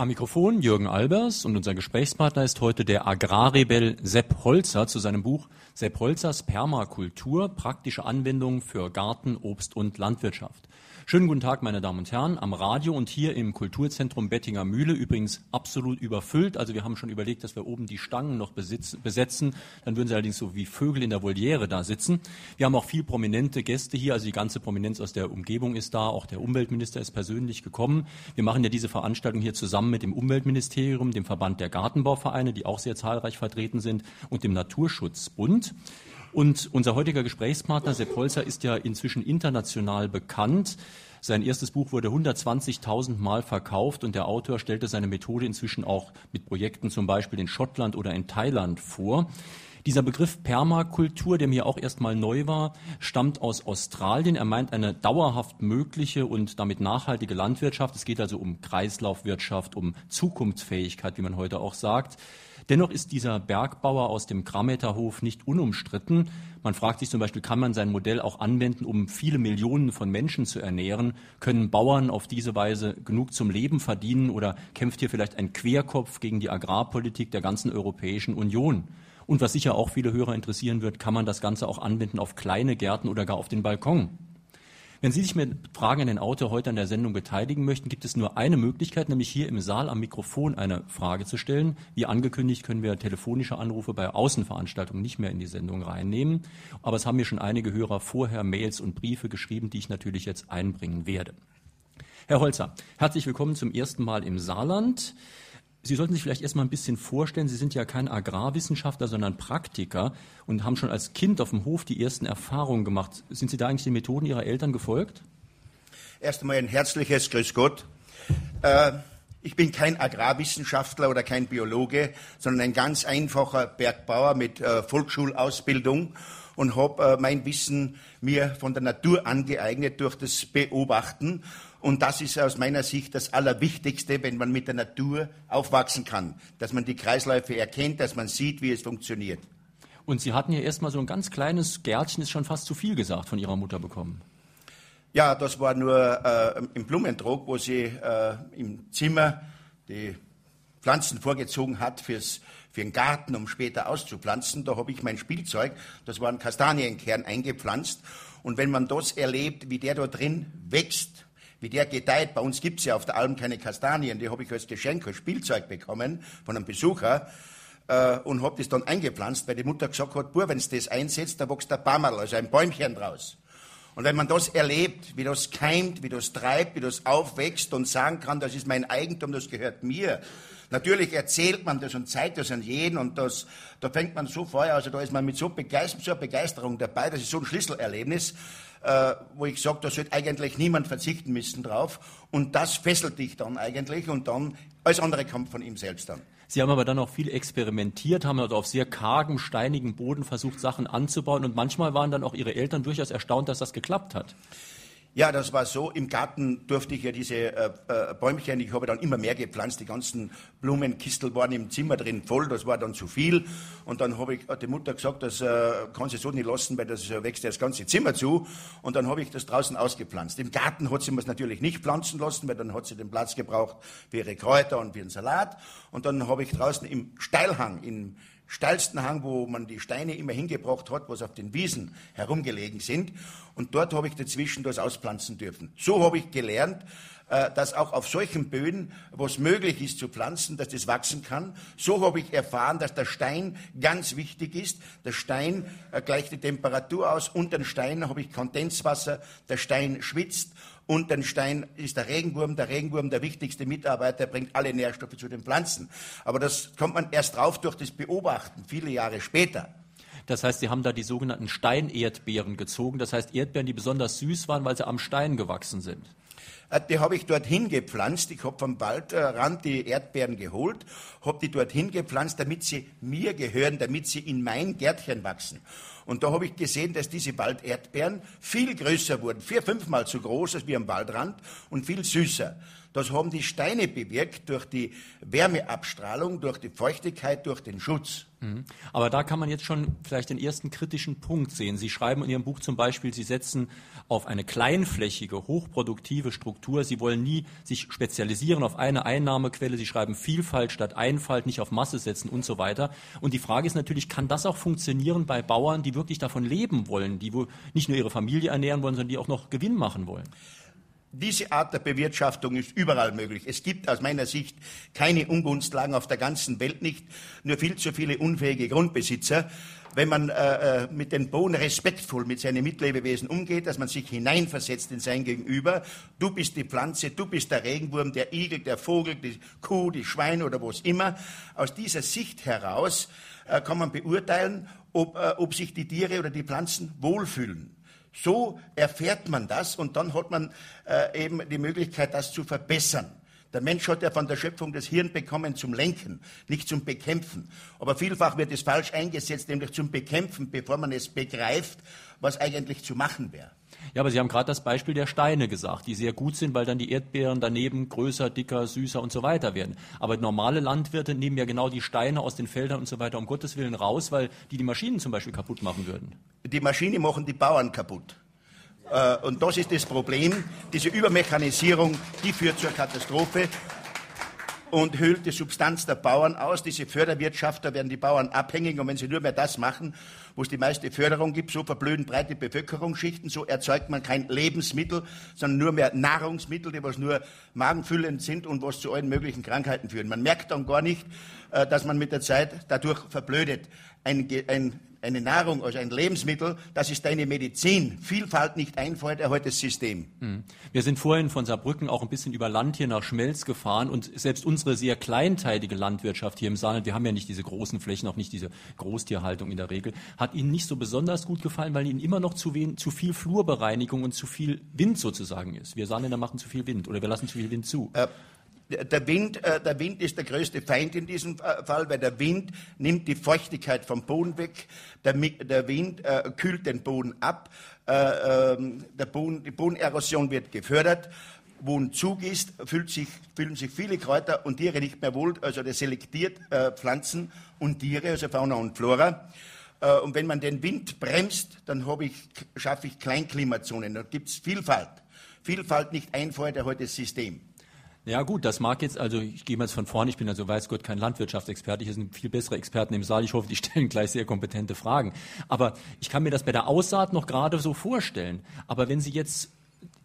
Am Mikrofon Jürgen Albers und unser Gesprächspartner ist heute der Agrarrebell Sepp Holzer zu seinem Buch Sepp Holzers Permakultur, praktische Anwendungen für Garten, Obst und Landwirtschaft. Schönen guten Tag, meine Damen und Herren, am Radio und hier im Kulturzentrum Bettinger Mühle, übrigens absolut überfüllt. Also wir haben schon überlegt, dass wir oben die Stangen noch besetzen. Dann würden sie allerdings so wie Vögel in der Voliere da sitzen. Wir haben auch viel prominente Gäste hier, also die ganze Prominenz aus der Umgebung ist da. Auch der Umweltminister ist persönlich gekommen. Wir machen ja diese Veranstaltung hier zusammen mit dem Umweltministerium, dem Verband der Gartenbauvereine, die auch sehr zahlreich vertreten sind, und dem Naturschutzbund. Und unser heutiger Gesprächspartner Sepp Holzer ist ja inzwischen international bekannt. Sein erstes Buch wurde 120.000 Mal verkauft und der Autor stellte seine Methode inzwischen auch mit Projekten zum Beispiel in Schottland oder in Thailand vor. Dieser Begriff Permakultur, der mir auch erstmal neu war, stammt aus Australien. Er meint eine dauerhaft mögliche und damit nachhaltige Landwirtschaft. Es geht also um Kreislaufwirtschaft, um Zukunftsfähigkeit, wie man heute auch sagt. Dennoch ist dieser Bergbauer aus dem Krameterhof nicht unumstritten. Man fragt sich zum Beispiel, kann man sein Modell auch anwenden, um viele Millionen von Menschen zu ernähren? Können Bauern auf diese Weise genug zum Leben verdienen oder kämpft hier vielleicht ein Querkopf gegen die Agrarpolitik der ganzen Europäischen Union? Und was sicher auch viele Hörer interessieren wird, kann man das Ganze auch anwenden auf kleine Gärten oder gar auf den Balkon? Wenn Sie sich mit Fragen an den Autor heute an der Sendung beteiligen möchten, gibt es nur eine Möglichkeit, nämlich hier im Saal am Mikrofon eine Frage zu stellen. Wie angekündigt können wir telefonische Anrufe bei Außenveranstaltungen nicht mehr in die Sendung reinnehmen. Aber es haben mir schon einige Hörer vorher Mails und Briefe geschrieben, die ich natürlich jetzt einbringen werde. Herr Holzer, herzlich willkommen zum ersten Mal im Saarland. Sie sollten sich vielleicht erstmal ein bisschen vorstellen, Sie sind ja kein Agrarwissenschaftler, sondern Praktiker und haben schon als Kind auf dem Hof die ersten Erfahrungen gemacht. Sind Sie da eigentlich den Methoden Ihrer Eltern gefolgt? Erst einmal ein herzliches Grüß Gott. Äh, ich bin kein Agrarwissenschaftler oder kein Biologe, sondern ein ganz einfacher Bergbauer mit äh, Volksschulausbildung und habe äh, mein Wissen mir von der Natur angeeignet durch das Beobachten und das ist aus meiner Sicht das Allerwichtigste, wenn man mit der Natur aufwachsen kann, dass man die Kreisläufe erkennt, dass man sieht, wie es funktioniert. Und Sie hatten ja erstmal so ein ganz kleines Gärtchen, ist schon fast zu viel gesagt, von Ihrer Mutter bekommen. Ja, das war nur äh, im Blumentrog, wo sie äh, im Zimmer die Pflanzen vorgezogen hat fürs, für den Garten, um später auszupflanzen. Da habe ich mein Spielzeug, das war ein Kastanienkern, eingepflanzt. Und wenn man das erlebt, wie der da drin wächst, wie der gedeiht. Bei uns gibt es ja auf der Alm keine Kastanien, die habe ich als Geschenk, als Spielzeug bekommen von einem Besucher äh, und habe das dann eingepflanzt, weil die Mutter gesagt hat, Bur, wenn du das einsetzt, da wächst ein Bammerl, also ein Bäumchen draus. Und wenn man das erlebt, wie das keimt, wie das treibt, wie das aufwächst und sagen kann, das ist mein Eigentum, das gehört mir. Natürlich erzählt man das und zeigt das an jeden und das, da fängt man so vorher, also da ist man mit so, Begeisterung, so Begeisterung dabei, das ist so ein Schlüsselerlebnis äh, wo ich sage, da sollte eigentlich niemand verzichten müssen drauf. Und das fesselt dich dann eigentlich und dann alles andere kommt von ihm selbst dann. Sie haben aber dann auch viel experimentiert, haben also auf sehr kargem, steinigem Boden versucht, Sachen anzubauen und manchmal waren dann auch Ihre Eltern durchaus erstaunt, dass das geklappt hat. Ja, das war so. Im Garten durfte ich ja diese äh, äh, Bäumchen, ich habe dann immer mehr gepflanzt. Die ganzen Blumenkistel waren im Zimmer drin voll, das war dann zu viel. Und dann habe ich, hat die Mutter gesagt, das äh, kann sie so nicht lassen, weil das äh, wächst ja das ganze Zimmer zu. Und dann habe ich das draußen ausgepflanzt. Im Garten hat sie mir es natürlich nicht pflanzen lassen, weil dann hat sie den Platz gebraucht für ihre Kräuter und für den Salat. Und dann habe ich draußen im Steilhang, im steilsten Hang, wo man die Steine immer hingebracht hat, was auf den Wiesen herumgelegen sind. Und dort habe ich dazwischen das auspflanzen dürfen. So habe ich gelernt, äh, dass auch auf solchen Böden, wo es möglich ist zu pflanzen, dass das wachsen kann. So habe ich erfahren, dass der Stein ganz wichtig ist. Der Stein äh, gleicht die Temperatur aus. Unter dem Stein habe ich Kondenswasser. Der Stein schwitzt und den Stein ist der Regenwurm. Der Regenwurm, der wichtigste Mitarbeiter, bringt alle Nährstoffe zu den Pflanzen. Aber das kommt man erst drauf durch das Beobachten, viele Jahre später. Das heißt, Sie haben da die sogenannten Steinerdbeeren gezogen. Das heißt, Erdbeeren, die besonders süß waren, weil sie am Stein gewachsen sind. Äh, die habe ich dorthin gepflanzt. Ich habe vom Waldrand die Erdbeeren geholt, habe die dorthin gepflanzt, damit sie mir gehören, damit sie in mein Gärtchen wachsen. Und da habe ich gesehen, dass diese Walderdbeeren viel größer wurden, vier, fünfmal so groß als wie am Waldrand und viel süßer. Das haben die Steine bewirkt durch die Wärmeabstrahlung, durch die Feuchtigkeit, durch den Schutz. Mhm. Aber da kann man jetzt schon vielleicht den ersten kritischen Punkt sehen. Sie schreiben in Ihrem Buch zum Beispiel, Sie setzen auf eine kleinflächige, hochproduktive Struktur. Sie wollen nie sich spezialisieren auf eine Einnahmequelle. Sie schreiben Vielfalt statt Einfalt, nicht auf Masse setzen und so weiter. Und die Frage ist natürlich, kann das auch funktionieren bei Bauern, die wirklich davon leben wollen, die nicht nur ihre Familie ernähren wollen, sondern die auch noch Gewinn machen wollen? Diese Art der Bewirtschaftung ist überall möglich. Es gibt aus meiner Sicht keine Ungunstlagen auf der ganzen Welt nicht, nur viel zu viele unfähige Grundbesitzer. Wenn man äh, äh, mit den Boden respektvoll mit seinen Mitlebewesen umgeht, dass man sich hineinversetzt in sein Gegenüber, du bist die Pflanze, du bist der Regenwurm, der Igel, der Vogel, die Kuh, die Schweine oder was immer. Aus dieser Sicht heraus äh, kann man beurteilen, ob, äh, ob sich die Tiere oder die Pflanzen wohlfühlen. So erfährt man das und dann hat man äh, eben die Möglichkeit, das zu verbessern. Der Mensch hat ja von der Schöpfung das Hirn bekommen zum Lenken, nicht zum Bekämpfen. Aber vielfach wird es falsch eingesetzt, nämlich zum Bekämpfen, bevor man es begreift, was eigentlich zu machen wäre. Ja, aber Sie haben gerade das Beispiel der Steine gesagt, die sehr gut sind, weil dann die Erdbeeren daneben größer, dicker, süßer und so weiter werden. Aber normale Landwirte nehmen ja genau die Steine aus den Feldern und so weiter um Gottes Willen raus, weil die die Maschinen zum Beispiel kaputt machen würden. Die Maschinen machen die Bauern kaputt. Äh, und das ist das Problem. Diese Übermechanisierung, die führt zur Katastrophe und höhlt die Substanz der Bauern aus. Diese Förderwirtschafter werden die Bauern abhängig und wenn sie nur mehr das machen, wo es die meiste Förderung gibt, so verblöden breite Bevölkerungsschichten, so erzeugt man kein Lebensmittel, sondern nur mehr Nahrungsmittel, die was nur magenfüllend sind und was zu allen möglichen Krankheiten führen. Man merkt dann gar nicht, äh, dass man mit der Zeit dadurch verblödet. Ein, ein eine Nahrung, also ein Lebensmittel, das ist deine Medizin. Vielfalt nicht einfällt, erhält das System. Hm. Wir sind vorhin von Saarbrücken auch ein bisschen über Land hier nach Schmelz gefahren und selbst unsere sehr kleinteilige Landwirtschaft hier im Saarland, wir haben ja nicht diese großen Flächen, auch nicht diese Großtierhaltung in der Regel, hat Ihnen nicht so besonders gut gefallen, weil Ihnen immer noch zu, wen, zu viel Flurbereinigung und zu viel Wind sozusagen ist. Wir Saarländer machen zu viel Wind oder wir lassen zu viel Wind zu. Äh, der Wind, äh, der Wind ist der größte Feind in diesem äh, Fall, weil der Wind nimmt die Feuchtigkeit vom Boden weg. Der, der Wind äh, kühlt den Boden ab. Äh, ähm, der Boden, die Bodenerosion wird gefördert. Wo ein Zug ist, fühlt sich, fühlen sich viele Kräuter und Tiere nicht mehr wohl. Also der selektiert äh, Pflanzen und Tiere, also Fauna und Flora. Äh, und wenn man den Wind bremst, dann schaffe ich Kleinklimazonen. Da gibt es Vielfalt. Vielfalt nicht einfällt, erhält das System. Ja gut, das mag jetzt, also ich gehe mal jetzt von vorne, ich bin also weiß Gott kein Landwirtschaftsexperte, hier sind viel bessere Experten im Saal, ich hoffe, die stellen gleich sehr kompetente Fragen. Aber ich kann mir das bei der Aussaat noch gerade so vorstellen. Aber wenn Sie jetzt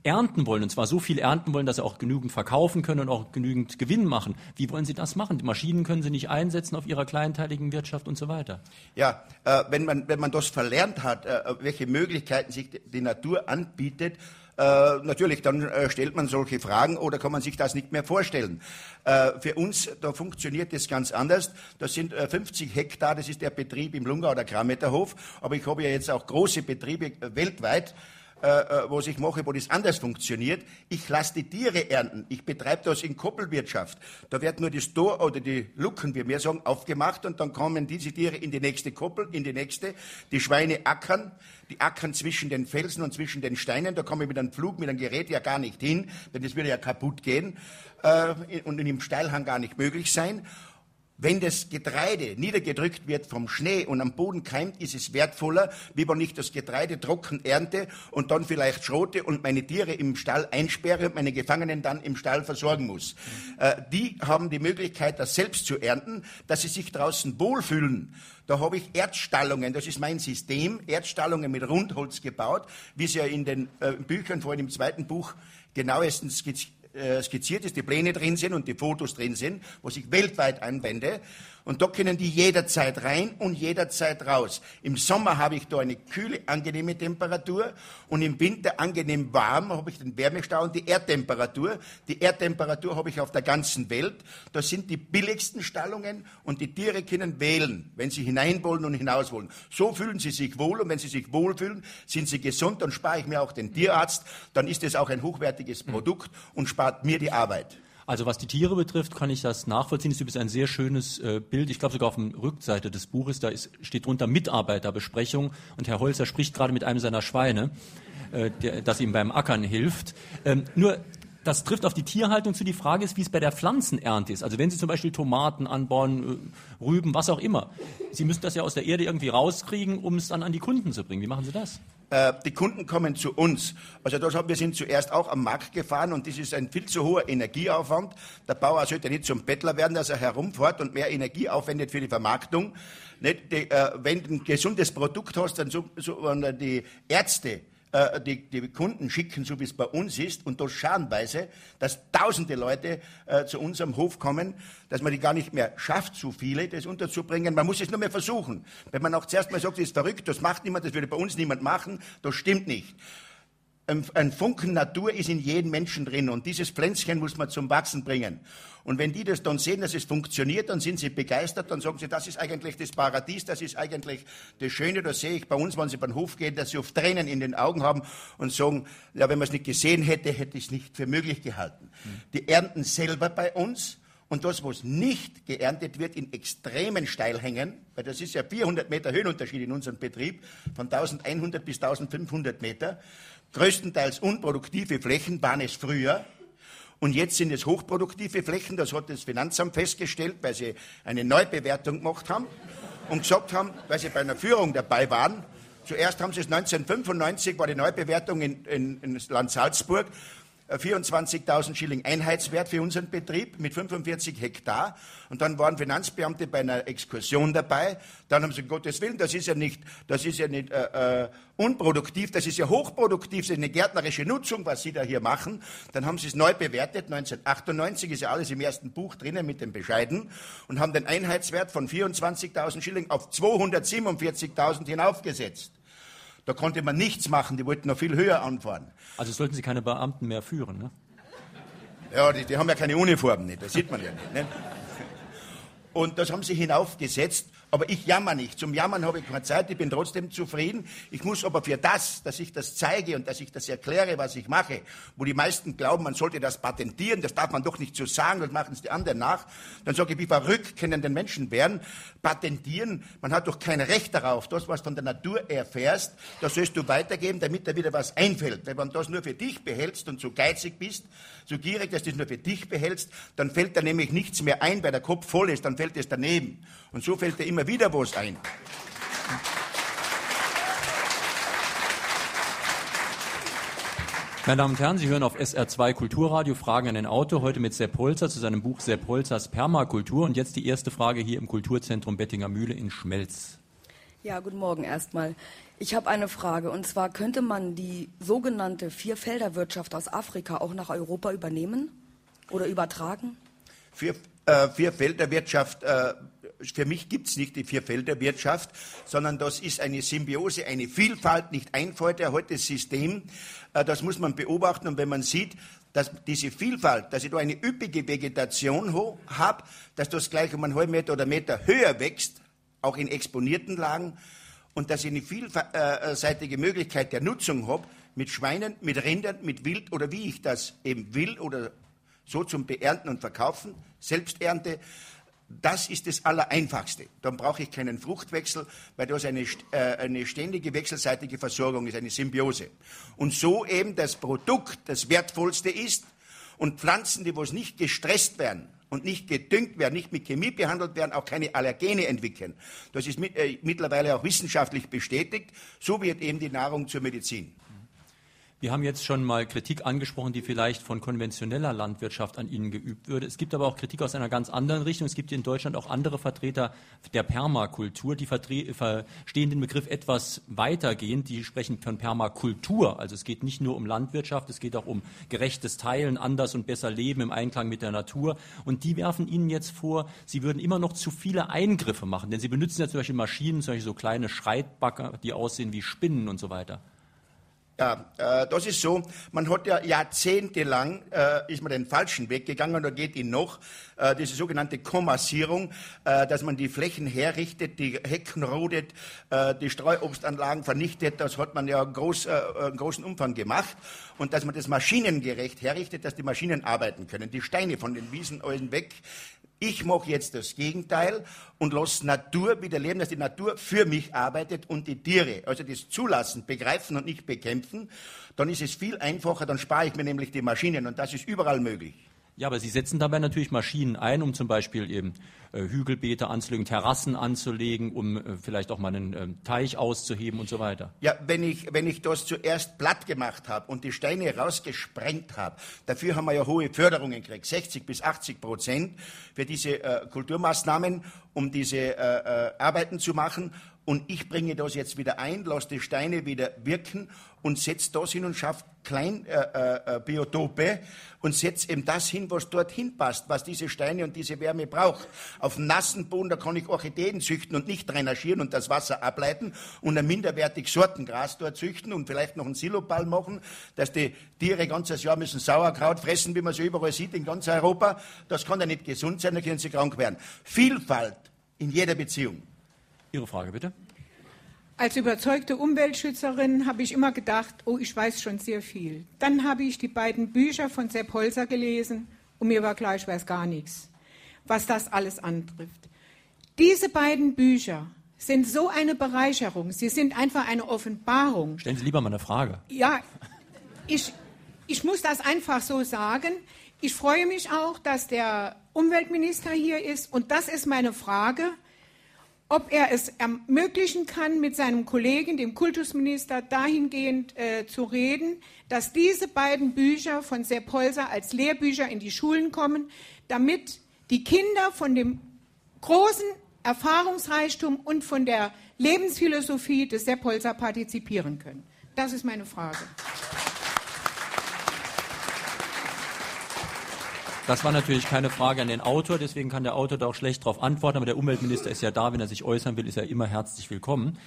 ernten wollen, und zwar so viel ernten wollen, dass sie auch genügend verkaufen können und auch genügend Gewinn machen. Wie wollen Sie das machen? Die Maschinen können Sie nicht einsetzen auf Ihrer kleinteiligen Wirtschaft und so weiter. Ja, äh, wenn, man, wenn man das verlernt hat, äh, welche Möglichkeiten sich die Natur anbietet, äh, natürlich, dann äh, stellt man solche Fragen oder kann man sich das nicht mehr vorstellen. Äh, für uns, da funktioniert das ganz anders. Das sind 50 äh, Hektar, das ist der Betrieb im Lungau der Krametterhof, aber ich habe ja jetzt auch große Betriebe weltweit äh, äh, was ich mache, wo das anders funktioniert. Ich lasse die Tiere ernten. Ich betreibe das in Koppelwirtschaft. Da wird nur das Tor oder die Luken, wie wir sagen, aufgemacht und dann kommen diese Tiere in die nächste Koppel, in die nächste. Die Schweine ackern, die ackern zwischen den Felsen und zwischen den Steinen. Da komme ich mit einem Flug, mit einem Gerät ja gar nicht hin, denn das würde ja kaputt gehen äh, und dem Steilhang gar nicht möglich sein. Wenn das Getreide niedergedrückt wird vom Schnee und am Boden keimt, ist es wertvoller, wie wenn ich das Getreide trocken ernte und dann vielleicht schrote und meine Tiere im Stall einsperre und meine Gefangenen dann im Stall versorgen muss. Äh, die haben die Möglichkeit, das selbst zu ernten, dass sie sich draußen wohlfühlen. Da habe ich Erdstallungen, das ist mein System, Erdstallungen mit Rundholz gebaut, wie es ja in den äh, Büchern, vorhin im zweiten Buch, genauestens skizziert ist, die Pläne drin sind und die Fotos drin sind, was ich weltweit anwende. Und da können die jederzeit rein und jederzeit raus. Im Sommer habe ich da eine kühle, angenehme Temperatur und im Winter angenehm warm habe ich den Wärmestau und die Erdtemperatur. Die Erdtemperatur habe ich auf der ganzen Welt. Das sind die billigsten Stallungen und die Tiere können wählen, wenn sie hinein wollen und hinaus wollen. So fühlen sie sich wohl und wenn sie sich wohlfühlen, sind sie gesund. Dann spare ich mir auch den Tierarzt. Dann ist es auch ein hochwertiges Produkt und spart mir die Arbeit. Also was die Tiere betrifft, kann ich das nachvollziehen. Es ist ein sehr schönes äh, Bild. Ich glaube sogar auf der Rückseite des Buches, da ist, steht drunter Mitarbeiterbesprechung und Herr Holzer spricht gerade mit einem seiner Schweine, äh, der, das ihm beim Ackern hilft. Ähm, nur Das trifft auf die Tierhaltung zu. Die Frage ist, wie es bei der Pflanzenernte ist. Also wenn Sie zum Beispiel Tomaten anbauen, äh, Rüben, was auch immer. Sie müssen das ja aus der Erde irgendwie rauskriegen, um es dann an die Kunden zu bringen. Wie machen Sie das? Äh, die Kunden kommen zu uns. Also das wir sind zuerst auch am Markt gefahren und das ist ein viel zu hoher Energieaufwand. Der Bauer sollte nicht zum Bettler werden, dass er herumfährt und mehr Energie aufwendet für die Vermarktung. Nicht, die, äh, wenn du ein gesundes Produkt hast, dann so, so, die Ärzte äh, die, die, Kunden schicken, so wie es bei uns ist, und das scharenweise, dass tausende Leute äh, zu unserem Hof kommen, dass man die gar nicht mehr schafft, so viele das unterzubringen. Man muss es nur mehr versuchen. Wenn man auch zuerst mal sagt, das ist verrückt, das macht niemand, das würde bei uns niemand machen, das stimmt nicht ein Funken Natur ist in jedem Menschen drin und dieses Pflänzchen muss man zum Wachsen bringen. Und wenn die das dann sehen, dass es funktioniert, dann sind sie begeistert, dann sagen sie, das ist eigentlich das Paradies, das ist eigentlich das Schöne. Da sehe ich bei uns, wenn sie beim Hof gehen, dass sie oft Tränen in den Augen haben und sagen, ja, wenn man es nicht gesehen hätte, hätte ich es nicht für möglich gehalten. Mhm. Die ernten selber bei uns. Und das, was nicht geerntet wird, in extremen Steilhängen, weil das ist ja 400 Meter Höhenunterschied in unserem Betrieb, von 1100 bis 1500 Meter, größtenteils unproduktive Flächen waren es früher. Und jetzt sind es hochproduktive Flächen. Das hat das Finanzamt festgestellt, weil sie eine Neubewertung gemacht haben und gesagt haben, weil sie bei einer Führung dabei waren. Zuerst haben sie es 1995, war die Neubewertung in, in, in Land Salzburg. 24.000 äh, Schilling Einheitswert für unseren Betrieb mit 45 Hektar. Und dann waren Finanzbeamte bei einer Exkursion dabei. Dann haben sie, um Gottes Willen, das ist ja nicht, das ist ja nicht äh, äh, unproduktiv, das ist ja hochproduktiv, das ist eine gärtnerische Nutzung, was Sie da hier machen. Dann haben sie es neu bewertet, 1998 ist ja alles im ersten Buch drinnen mit den Bescheiden und haben den Einheitswert von 24.000 Schilling auf 247.000 hinaufgesetzt. Da konnte man nichts machen, die wollten noch viel höher anfahren. Also sollten Sie keine Beamten mehr führen, ne? Ja, die, die haben ja keine Uniformen, nicht, das sieht man ja nicht. Ne? Und das haben sie hinaufgesetzt aber ich jammer nicht. Zum Jammern habe ich keine Zeit, ich bin trotzdem zufrieden. Ich muss aber für das, dass ich das zeige und dass ich das erkläre, was ich mache, wo die meisten glauben, man sollte das patentieren, das darf man doch nicht so sagen, das machen es die anderen nach, dann sage ich, wie verrückt können den Menschen werden. Patentieren, man hat doch kein Recht darauf. Das, was von der Natur erfährst, das sollst du weitergeben, damit da wieder was einfällt. Wenn man das nur für dich behältst und so geizig bist, so gierig, dass du es nur für dich behältst, dann fällt da nämlich nichts mehr ein, weil der Kopf voll ist, dann fällt es daneben. Und so fällt dir immer wieder was ein. Meine Damen und Herren, Sie hören auf SR2 Kulturradio Fragen an den Auto, heute mit Sepp Holzer zu seinem Buch Sepp Holzers Permakultur. Und jetzt die erste Frage hier im Kulturzentrum Bettinger Mühle in Schmelz. Ja, guten Morgen erstmal. Ich habe eine Frage und zwar könnte man die sogenannte Vierfelderwirtschaft aus Afrika auch nach Europa übernehmen oder übertragen? Vier, äh, Vierfelderwirtschaft äh, für mich gibt es nicht die Vierfelderwirtschaft, sondern das ist eine Symbiose, eine Vielfalt, nicht ein verteiltes System. Äh, das muss man beobachten und wenn man sieht, dass diese Vielfalt, dass ich da eine üppige Vegetation habe, dass das gleich um einen halben Meter oder Meter höher wächst, auch in exponierten Lagen, und dass ich eine vielseitige Möglichkeit der Nutzung habe, mit Schweinen, mit Rindern, mit Wild oder wie ich das eben will oder so zum Beernten und Verkaufen, Selbsternte, das ist das Allereinfachste. Dann brauche ich keinen Fruchtwechsel, weil das eine, äh, eine ständige wechselseitige Versorgung ist, eine Symbiose. Und so eben das Produkt das Wertvollste ist und Pflanzen, die was nicht gestresst werden und nicht gedüngt werden, nicht mit Chemie behandelt werden, auch keine Allergene entwickeln. Das ist mit, äh, mittlerweile auch wissenschaftlich bestätigt. So wird eben die Nahrung zur Medizin. Wir haben jetzt schon mal Kritik angesprochen, die vielleicht von konventioneller Landwirtschaft an Ihnen geübt würde. Es gibt aber auch Kritik aus einer ganz anderen Richtung. Es gibt in Deutschland auch andere Vertreter der Permakultur, die verstehen den Begriff etwas weitergehend. Die sprechen von Permakultur. Also es geht nicht nur um Landwirtschaft, es geht auch um gerechtes Teilen, anders und besser Leben im Einklang mit der Natur. Und die werfen Ihnen jetzt vor, Sie würden immer noch zu viele Eingriffe machen. Denn Sie benutzen ja zum Beispiel Maschinen, zum Beispiel so kleine Schreitbacker, die aussehen wie Spinnen und so weiter. Ja, äh, das ist so. Man hat ja jahrzehntelang äh, ist man den falschen Weg gegangen und da geht ihn noch äh, diese sogenannte Kommassierung, äh, dass man die Flächen herrichtet, die Hecken rodet, äh, die Streuobstanlagen vernichtet. Das hat man ja groß, äh, in großen Umfang gemacht und dass man das maschinengerecht herrichtet, dass die Maschinen arbeiten können, die Steine von den Wiesen weg Ich mache jetzt das Gegenteil und lasse Natur wieder leben, dass die Natur für mich arbeitet und die Tiere. Also das Zulassen, begreifen und nicht bekämpfen. Dann ist es viel einfacher, dann spare ich mir nämlich die Maschinen und das ist überall möglich. Ja, aber Sie setzen dabei natürlich Maschinen ein, um zum Beispiel eben äh, Hügelbeete anzulegen, Terrassen anzulegen, um äh, vielleicht auch mal einen äh, Teich auszuheben und so weiter. Ja, wenn ich, wenn ich das zuerst platt gemacht habe und die Steine rausgesprengt habe, dafür haben wir ja hohe Förderungen gekriegt, 60 bis 80 Prozent für diese äh, Kulturmaßnahmen, um diese äh, äh, Arbeiten zu machen und ich bringe das jetzt wieder ein, lasse die Steine wieder wirken und setze das hin und schaffe Kleinbiotope äh, äh, und setze eben das hin, was dorthin passt, was diese Steine und diese Wärme braucht. Auf nassen Boden, da kann ich Orchideen züchten und nicht drainagieren und das Wasser ableiten und ein minderwertig Sortengras dort züchten und vielleicht noch einen Siloball machen, dass die Tiere ganzes Jahr müssen Sauerkraut fressen, wie man so überall sieht in ganz Europa. Das kann ja nicht gesund sein, da können sie krank werden. Vielfalt in jeder Beziehung. Ihre Frage bitte. Als überzeugte Umweltschützerin habe ich immer gedacht, oh, ich weiß schon sehr viel. Dann habe ich die beiden Bücher von Sepp Holzer gelesen und mir war klar, ich weiß gar nichts, was das alles antrifft. Diese beiden Bücher sind so eine Bereicherung. Sie sind einfach eine Offenbarung. Stellen Sie lieber mal eine Frage. Ja, ich, ich muss das einfach so sagen. Ich freue mich auch, dass der Umweltminister hier ist. Und das ist meine Frage ob er es ermöglichen kann, mit seinem Kollegen, dem Kultusminister, dahingehend äh, zu reden, dass diese beiden Bücher von Sepp Holzer als Lehrbücher in die Schulen kommen, damit die Kinder von dem großen Erfahrungsreichtum und von der Lebensphilosophie des Sepp Holzer partizipieren können. Das ist meine Frage. Das war natürlich keine Frage an den Autor, deswegen kann der Autor da auch schlecht darauf antworten, aber der Umweltminister ist ja da, wenn er sich äußern will, ist er immer herzlich willkommen.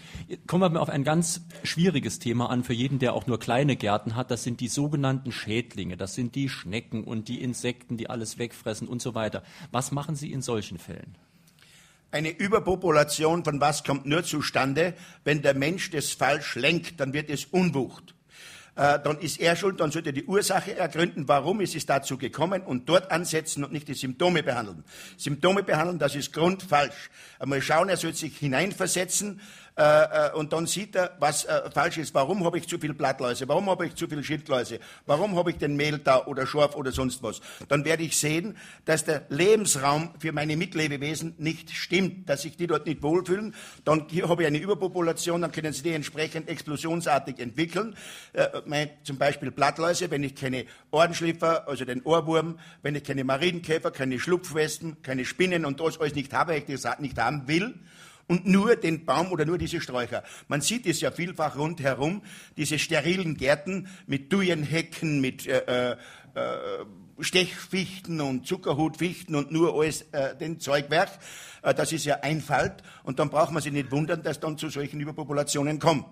Kommen wir auf ein ganz schwieriges Thema an für jeden, der auch nur kleine Gärten hat. Das sind die sogenannten Schädlinge, das sind die Schnecken und die Insekten, die alles wegfressen und so weiter. Was machen Sie in solchen Fällen? Eine Überpopulation von was kommt nur zustande, wenn der Mensch das falsch lenkt, dann wird es Unwucht äh, dann ist er schuld, dann sollte er die Ursache ergründen, warum ist es dazu gekommen und dort ansetzen und nicht die Symptome behandeln. Symptome behandeln, das ist grundfalsch. Einmal schauen, er soll sich hineinversetzen, äh, äh, und dann sieht er, was äh, falsch ist. Warum habe ich zu viel Blattläuse? Warum habe ich zu viel Schildläuse? Warum habe ich den Mehl da oder Schorf oder sonst was? Dann werde ich sehen, dass der Lebensraum für meine Mitlebewesen nicht stimmt, dass sich die dort nicht wohlfühlen. Dann habe ich eine Überpopulation, dann können sie die entsprechend explosionsartig entwickeln. Äh, mein, zum Beispiel Blattläuse, wenn ich keine Ohrenschliffer, also den Ohrwurm, wenn ich keine Marienkäfer, keine Schlupfwespen, keine Spinnen und das alles nicht habe, ich das nicht haben will, und nur den Baum oder nur diese Sträucher. Man sieht es ja vielfach rundherum, diese sterilen Gärten mit Duyenhecken, mit äh, äh, äh, Stechfichten und Zuckerhutfichten und nur alles äh, den Zeugwerk. Äh, das ist ja Einfalt und dann braucht man sich nicht wundern, dass dann zu solchen Überpopulationen kommt.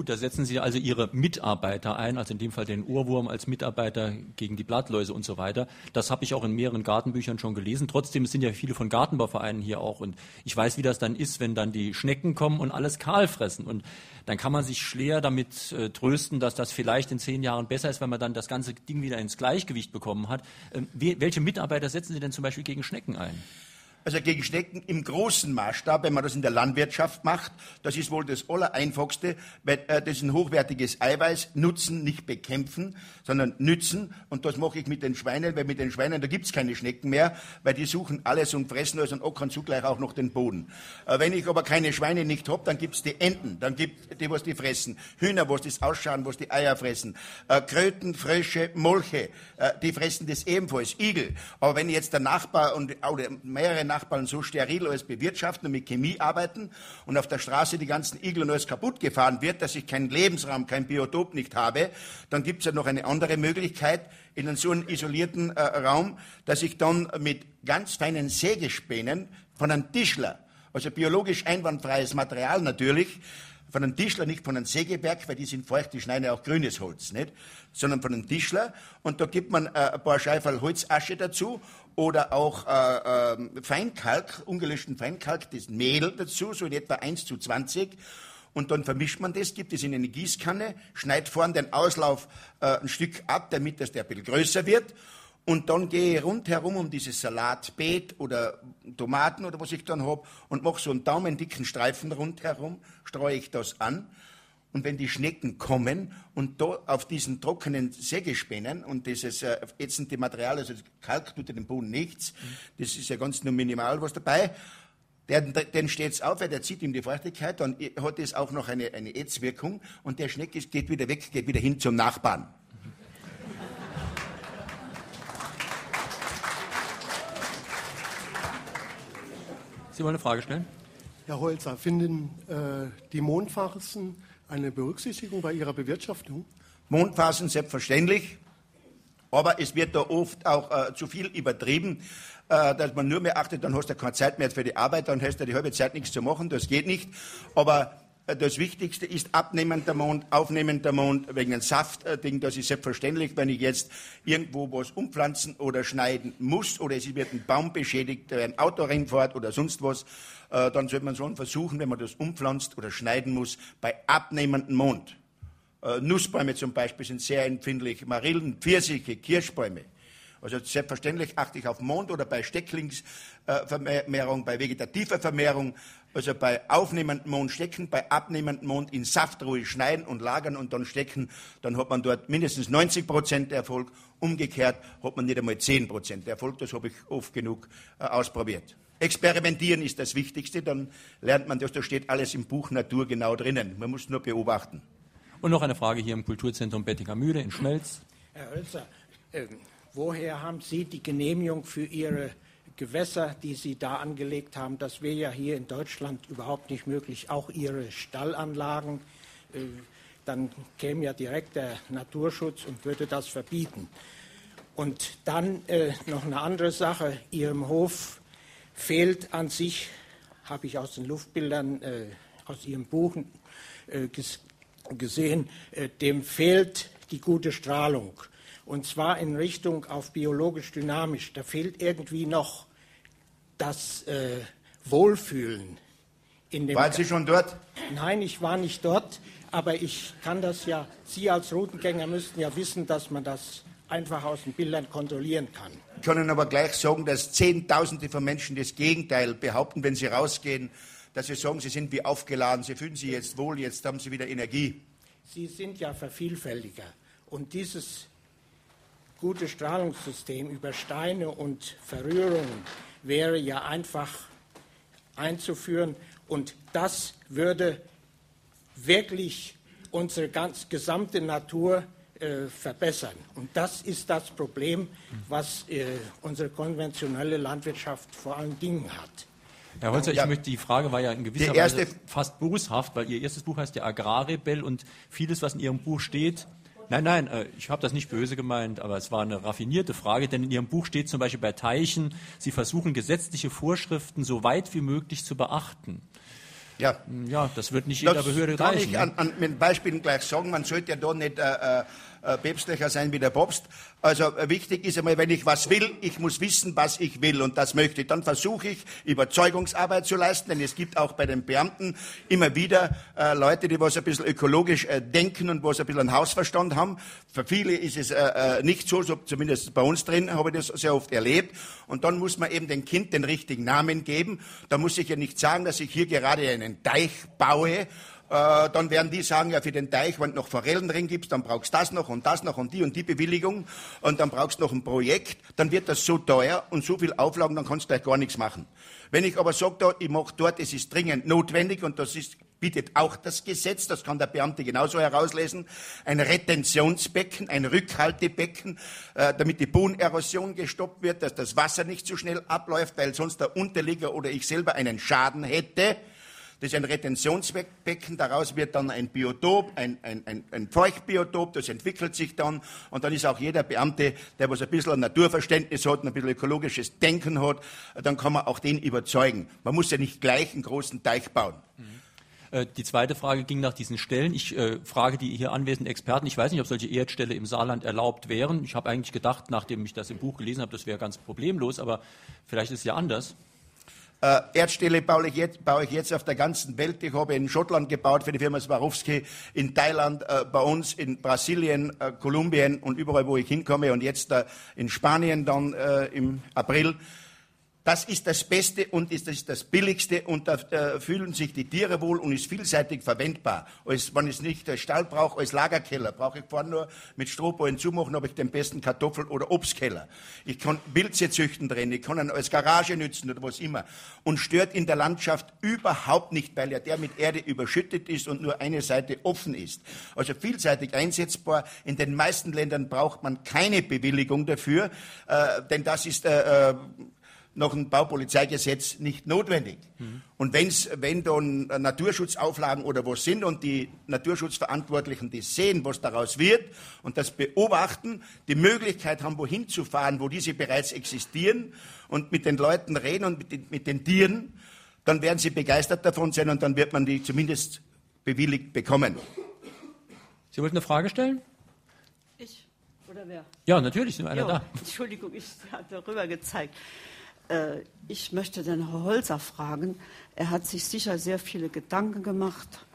Gut, da setzen Sie also Ihre Mitarbeiter ein, also in dem Fall den Ohrwurm als Mitarbeiter gegen die Blattläuse und so weiter. Das habe ich auch in mehreren Gartenbüchern schon gelesen. Trotzdem sind ja viele von Gartenbauvereinen hier auch und ich weiß, wie das dann ist, wenn dann die Schnecken kommen und alles kahl fressen. Und dann kann man sich schwer damit äh, trösten, dass das vielleicht in zehn Jahren besser ist, wenn man dann das ganze Ding wieder ins Gleichgewicht bekommen hat. Ähm, welche Mitarbeiter setzen Sie denn zum Beispiel gegen Schnecken ein? Also gegen Schnecken im großen Maßstab, wenn man das in der Landwirtschaft macht, das ist wohl das Allereinfachste, weil äh, das ist ein hochwertiges Eiweiß, nutzen, nicht bekämpfen, sondern nützen. Und das mache ich mit den Schweinen, weil mit den Schweinen, da gibt's keine Schnecken mehr, weil die suchen alles und fressen alles und ockern zugleich auch noch den Boden. Äh, wenn ich aber keine Schweine nicht hab, dann gibt's die Enten, dann gibt die, was die fressen. Hühner, was das ausschauen, was die Eier fressen. Äh, Kröten, Frösche, Molche, äh, die fressen das ebenfalls. Igel. Aber wenn jetzt der Nachbar und oder mehrere Nachbarn so steril alles bewirtschaften und mit Chemie arbeiten und auf der Straße die ganzen Igel und alles kaputt gefahren wird, dass ich keinen Lebensraum, kein Biotop nicht habe, dann gibt es ja noch eine andere Möglichkeit in einem so einen isolierten äh, Raum, dass ich dann mit ganz feinen Sägespänen von einem Tischler, also biologisch einwandfreies Material natürlich, von einem Tischler, nicht von einem Sägeberg, weil die sind feucht, die schneiden ja auch grünes Holz, nicht? sondern von einem Tischler. Und da gibt man äh, ein paar Scheiferl Holzasche dazu oder auch äh, äh, Feinkalk, ungelöschten Feinkalk, das Mehl dazu, so in etwa 1 zu 20. Und dann vermischt man das, gibt es in eine Gießkanne, schneidet vorn den Auslauf äh, ein Stück ab, damit das der ein bisschen größer wird. Und dann gehe ich rundherum um dieses Salatbeet oder Tomaten oder was ich dann habe und mache so einen daumendicken Streifen rundherum, streue ich das an. Und wenn die Schnecken kommen und da auf diesen trockenen Sägespänen und dieses äh, ätzende Material, also Kalk tut dem Boden nichts, das ist ja ganz nur minimal was dabei, der, den steht es auf, weil der zieht ihm die Feuchtigkeit, dann hat es auch noch eine, eine Ätzwirkung und der Schneck ist, geht wieder weg, geht wieder hin zum Nachbarn. Sie wollen eine Frage stellen? Herr Holzer, finden äh, die Mondphasen eine Berücksichtigung bei Ihrer Bewirtschaftung? Mondphasen selbstverständlich, aber es wird da oft auch äh, zu viel übertrieben, äh, dass man nur mehr achtet, dann hast du keine Zeit mehr für die Arbeit, dann hast du die halbe Zeit nichts zu machen, das geht nicht. Aber äh, das Wichtigste ist abnehmender Mond, aufnehmender Mond wegen dem Saftding. Das ist selbstverständlich, wenn ich jetzt irgendwo was umpflanzen oder schneiden muss oder es wird ein Baum beschädigt, ein Auto reinfährt oder sonst was, äh, dann sollte man schon versuchen, wenn man das umpflanzt oder schneiden muss, bei abnehmendem Mond. Äh, Nussbäume zum Beispiel sind sehr empfindlich, Marillen, Pfirsiche, Kirschbäume. Also selbstverständlich achte ich auf Mond oder bei Stecklingsvermehrung, bei vegetativer Vermehrung, also bei aufnehmendem Mond stecken, bei abnehmendem Mond in Saftruhe schneiden und lagern und dann stecken, dann hat man dort mindestens 90 Prozent Erfolg. Umgekehrt hat man nicht einmal 10 Prozent Erfolg. Das habe ich oft genug äh, ausprobiert. Experimentieren ist das Wichtigste, dann lernt man das, da steht alles im Buch Natur genau drinnen. Man muss nur beobachten. Und noch eine Frage hier im Kulturzentrum Bettinger Mühle in Schmelz. Herr Hölzer, äh, woher haben Sie die Genehmigung für Ihre Gewässer, die Sie da angelegt haben? Das wäre ja hier in Deutschland überhaupt nicht möglich. Auch Ihre Stallanlagen, äh, dann käme ja direkt der Naturschutz und würde das verbieten. Und dann äh, noch eine andere Sache. Ihrem Hof fehlt an sich, habe ich aus den Luftbildern äh, aus Ihrem Buch äh, gesehen, äh, dem fehlt die gute Strahlung. Und zwar in Richtung auf biologisch dynamisch. Da fehlt irgendwie noch das äh, Wohlfühlen. In dem Waren Sie schon dort? Nein, ich war nicht dort, aber ich kann das ja, Sie als Routengänger müssten ja wissen, dass man das einfach aus den Bildern kontrollieren kann. Ihnen aber gleich sagen, dass Zehntausende von Menschen das Gegenteil behaupten, wenn sie rausgehen, dass sie sagen, sie sind wie aufgeladen, sie fühlen sich jetzt wohl, jetzt haben sie wieder Energie. Sie sind ja Vervielfältiger. Und dieses gute Strahlungssystem über Steine und Verrührungen wäre ja einfach einzuführen. Und das würde wirklich unsere ganz gesamte Natur äh, verbessern. Und das ist das Problem, was äh, unsere konventionelle Landwirtschaft vor allen Dingen hat. Herr Holzer, ich möchte, die Frage war ja in gewisser Weise fast boshaft, weil Ihr erstes Buch heißt ja Agrarrebell und vieles, was in Ihrem Buch steht, Nein, nein, äh, ich habe das nicht böse gemeint, aber es war eine raffinierte Frage, denn in Ihrem Buch steht zum Beispiel bei Teichen, Sie versuchen gesetzliche Vorschriften so weit wie möglich zu beachten. Ja, ja das wird nicht jeder das Behörde kann reichen. Ich an, an, mit Beispielen gleich sagen, man sollte ja da nicht äh, äh päpstlicher sein wie der Papst. Also äh, wichtig ist einmal, wenn ich was will, ich muss wissen, was ich will und das möchte. Dann versuche ich, Überzeugungsarbeit zu leisten, denn es gibt auch bei den Beamten immer wieder äh, Leute, die was ein bisschen ökologisch äh, denken und was ein bisschen einen Hausverstand haben. Für viele ist es äh, äh, nicht so, so, zumindest bei uns drin habe ich das sehr oft erlebt. Und dann muss man eben dem Kind den richtigen Namen geben. Da muss ich ja nicht sagen, dass ich hier gerade einen Teich baue, äh, dann werden die sagen, ja, für den Teich, wenn du noch Forellen drin gibst, dann brauchst du das noch und das noch und die und die Bewilligung und dann brauchst du noch ein Projekt, dann wird das so teuer und so viel Auflagen, dann kannst du gleich gar nichts machen. Wenn ich aber sage, ich mache dort, es ist dringend notwendig und das ist, bietet auch das Gesetz, das kann der Beamte genauso herauslesen, ein Retentionsbecken, ein Rückhaltebecken, äh, damit die Bodenerosion gestoppt wird, dass das Wasser nicht so schnell abläuft, weil sonst der Unterlieger oder ich selber einen Schaden hätte. Das ist ein Retentionsbecken, daraus wird dann ein Biotop, ein, ein, ein, ein Feuchtbiotop, das entwickelt sich dann und dann ist auch jeder Beamte, der was ein bisschen Naturverständnis hat, ein bisschen ökologisches Denken hat, dann kann man auch den überzeugen. Man muss ja nicht gleich einen großen Teich bauen. Mhm. Die zweite Frage ging nach diesen Stellen. Ich äh, frage die hier anwesenden Experten. Ich weiß nicht, ob solche Erdställe im Saarland erlaubt wären. Ich habe eigentlich gedacht, nachdem ich das im Buch gelesen habe, das wäre ganz problemlos, aber vielleicht ist es ja anders. Äh, Erdställe baue ich, jetzt, baue ich jetzt auf der ganzen Welt. Ich habe in Schottland gebaut für die Firma Swarovski, in Thailand, äh, bei uns, in Brasilien, äh, Kolumbien und überall, wo ich hinkomme und jetzt äh, in Spanien dann äh, im April. Das ist das Beste und ist das, das Billigste und da äh, fühlen sich die Tiere wohl und ist vielseitig verwendbar. Als, wenn ich es nicht als Stall brauche, als Lagerkeller, brauche ich vorne nur mit Strohballen zumachen, habe ich den besten Kartoffel- oder Obstkeller. Ich kann Pilze züchten drin, ich kann ihn als Garage nützen oder was immer. Und stört in der Landschaft überhaupt nicht, weil ja der mit Erde überschüttet ist und nur eine Seite offen ist. Also vielseitig einsetzbar. In den meisten Ländern braucht man keine Bewilligung dafür, äh, denn das ist äh, äh nach dem Baupolizeigesetz nicht notwendig. Mhm. Und wenn's, wenn dann Naturschutzauflagen oder was sind und die Naturschutzverantwortlichen das sehen, was daraus wird und das beobachten, die Möglichkeit haben, wohin zu fahren, wo diese bereits existieren und mit den Leuten reden und mit den, mit den Tieren, dann werden sie begeistert davon sein und dann wird man die zumindest bewilligt bekommen. Sie wollten eine Frage stellen? Ich oder wer? Ja, natürlich sind einer jo, da. Entschuldigung, ich habe darüber gezeigt. Äh, ich möchte den Herrn Holzer fragen. Er hat sich sicher sehr viele Gedanken gemacht,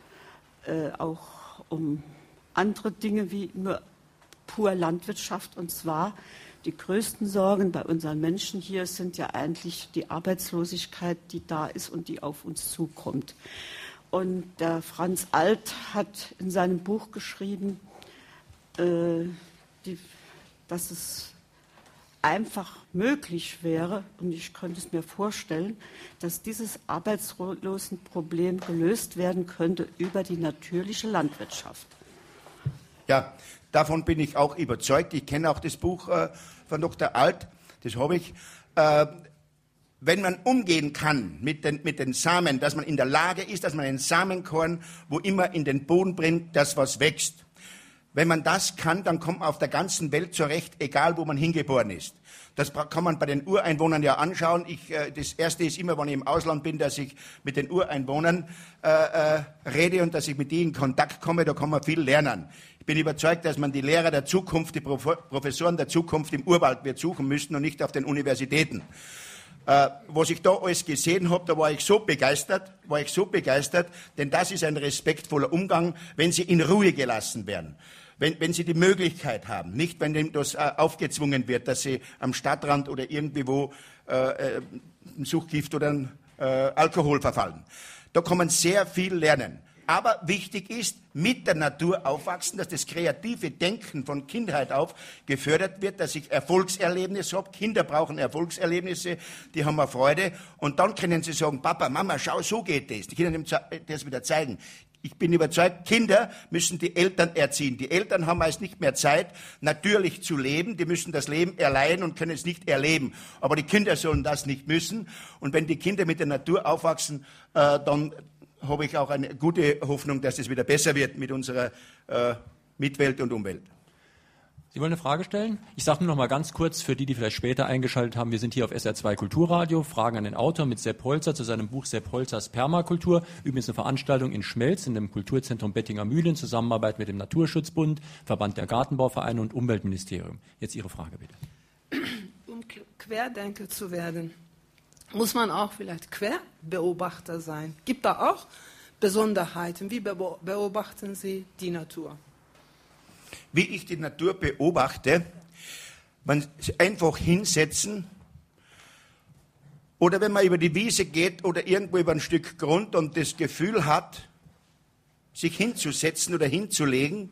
äh, auch um andere Dinge wie nur pur Landwirtschaft. Und zwar die größten Sorgen bei unseren Menschen hier sind ja eigentlich die Arbeitslosigkeit, die da ist und die auf uns zukommt. Und der Franz Alt hat in seinem Buch geschrieben, äh, die, dass es einfach möglich wäre, und ich könnte es mir vorstellen, dass dieses Arbeitslosenproblem gelöst werden könnte über die natürliche Landwirtschaft. Ja, davon bin ich auch überzeugt. Ich kenne auch das Buch äh, von Dr. Alt, das habe ich. Äh, wenn man umgehen kann mit den, mit den Samen, dass man in der Lage ist, dass man einen Samenkorn, wo immer in den Boden bringt, das was wächst. Wenn man das kann, dann kommt man auf der ganzen Welt zurecht, egal wo man hingeboren ist. Das kann man bei den Ureinwohnern ja anschauen. Ich, äh, das Erste ist immer, wenn ich im Ausland bin, dass ich mit den Ureinwohnern äh, äh, rede und dass ich mit denen in Kontakt komme. Da kann man viel lernen. Ich bin überzeugt, dass man die Lehrer der Zukunft, die Professoren der Zukunft im Urwald wird suchen müssen und nicht auf den Universitäten. Äh, was ich da alles gesehen habe, da war ich so begeistert, war ich so begeistert, denn das ist ein respektvoller Umgang, wenn sie in Ruhe gelassen werden wenn, wenn sie die Möglichkeit haben, nicht wenn dem das äh, aufgezwungen wird, dass sie am Stadtrand oder irgendwie wo äh, äh, Suchtgift oder äh, Alkohol verfallen. Da kann man sehr viel lernen. Aber wichtig ist, mit der Natur aufwachsen, dass das kreative Denken von Kindheit auf gefördert wird, dass ich Erfolgserlebnisse habe. Kinder brauchen Erfolgserlebnisse, die haben wir Freude. Und dann können sie sagen, Papa, Mama, schau, so geht das. Die Kinder das wieder zeigen. Ich bin überzeugt, Kinder müssen die Eltern erziehen. Die Eltern haben meist nicht mehr Zeit, natürlich zu leben. Die müssen das Leben erleihen und können es nicht erleben. Aber die Kinder sollen das nicht müssen. Und wenn die Kinder mit der Natur aufwachsen, äh, dann habe ich auch eine gute Hoffnung, dass es wieder besser wird mit unserer äh, Mitwelt und Umwelt. Sie wollen eine Frage stellen? Ich sage nur noch mal ganz kurz für die, die vielleicht später eingeschaltet haben. Wir sind hier auf SR2 Kulturradio. Fragen an den Autor mit Sepp Holzer zu seinem Buch Sepp Holzers Permakultur. Übrigens eine Veranstaltung in Schmelz in dem Kulturzentrum Bettinger Mühle in Zusammenarbeit mit dem Naturschutzbund, Verband der Gartenbauvereine und Umweltministerium. Jetzt Ihre Frage bitte. Um Querdenker zu werden, muss man auch vielleicht Querbeobachter sein. Gibt da auch Besonderheiten? Wie beobachten Sie die Natur? Wie ich die Natur beobachte, man einfach hinsetzen oder wenn man über die Wiese geht oder irgendwo über ein Stück Grund und das Gefühl hat, sich hinzusetzen oder hinzulegen,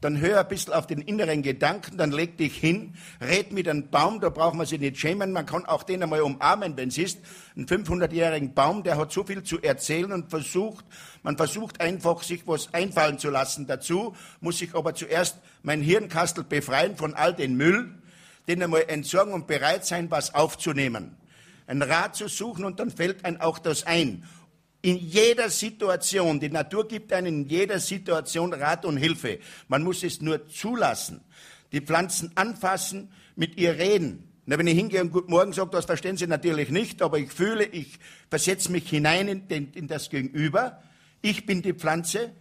dann hör ein bisschen auf den inneren Gedanken, dann leg dich hin, red mit einem Baum, da braucht man sich nicht schämen, man kann auch den einmal umarmen, wenn es ist. Ein 500-jährigen Baum, der hat so viel zu erzählen und versucht, man versucht einfach, sich was einfallen zu lassen dazu, muss sich aber zuerst mein Hirnkastel befreien von all den Müll, den einmal entsorgen und bereit sein, was aufzunehmen. Ein Rat zu suchen und dann fällt einem auch das ein. In jeder Situation, die Natur gibt einem in jeder Situation Rat und Hilfe. Man muss es nur zulassen. Die Pflanzen anfassen, mit ihr reden. Na, wenn ich hingehe und Guten Morgen sage, das verstehen Sie natürlich nicht, aber ich fühle, ich versetze mich hinein in, den, in das Gegenüber. Ich bin die Pflanze.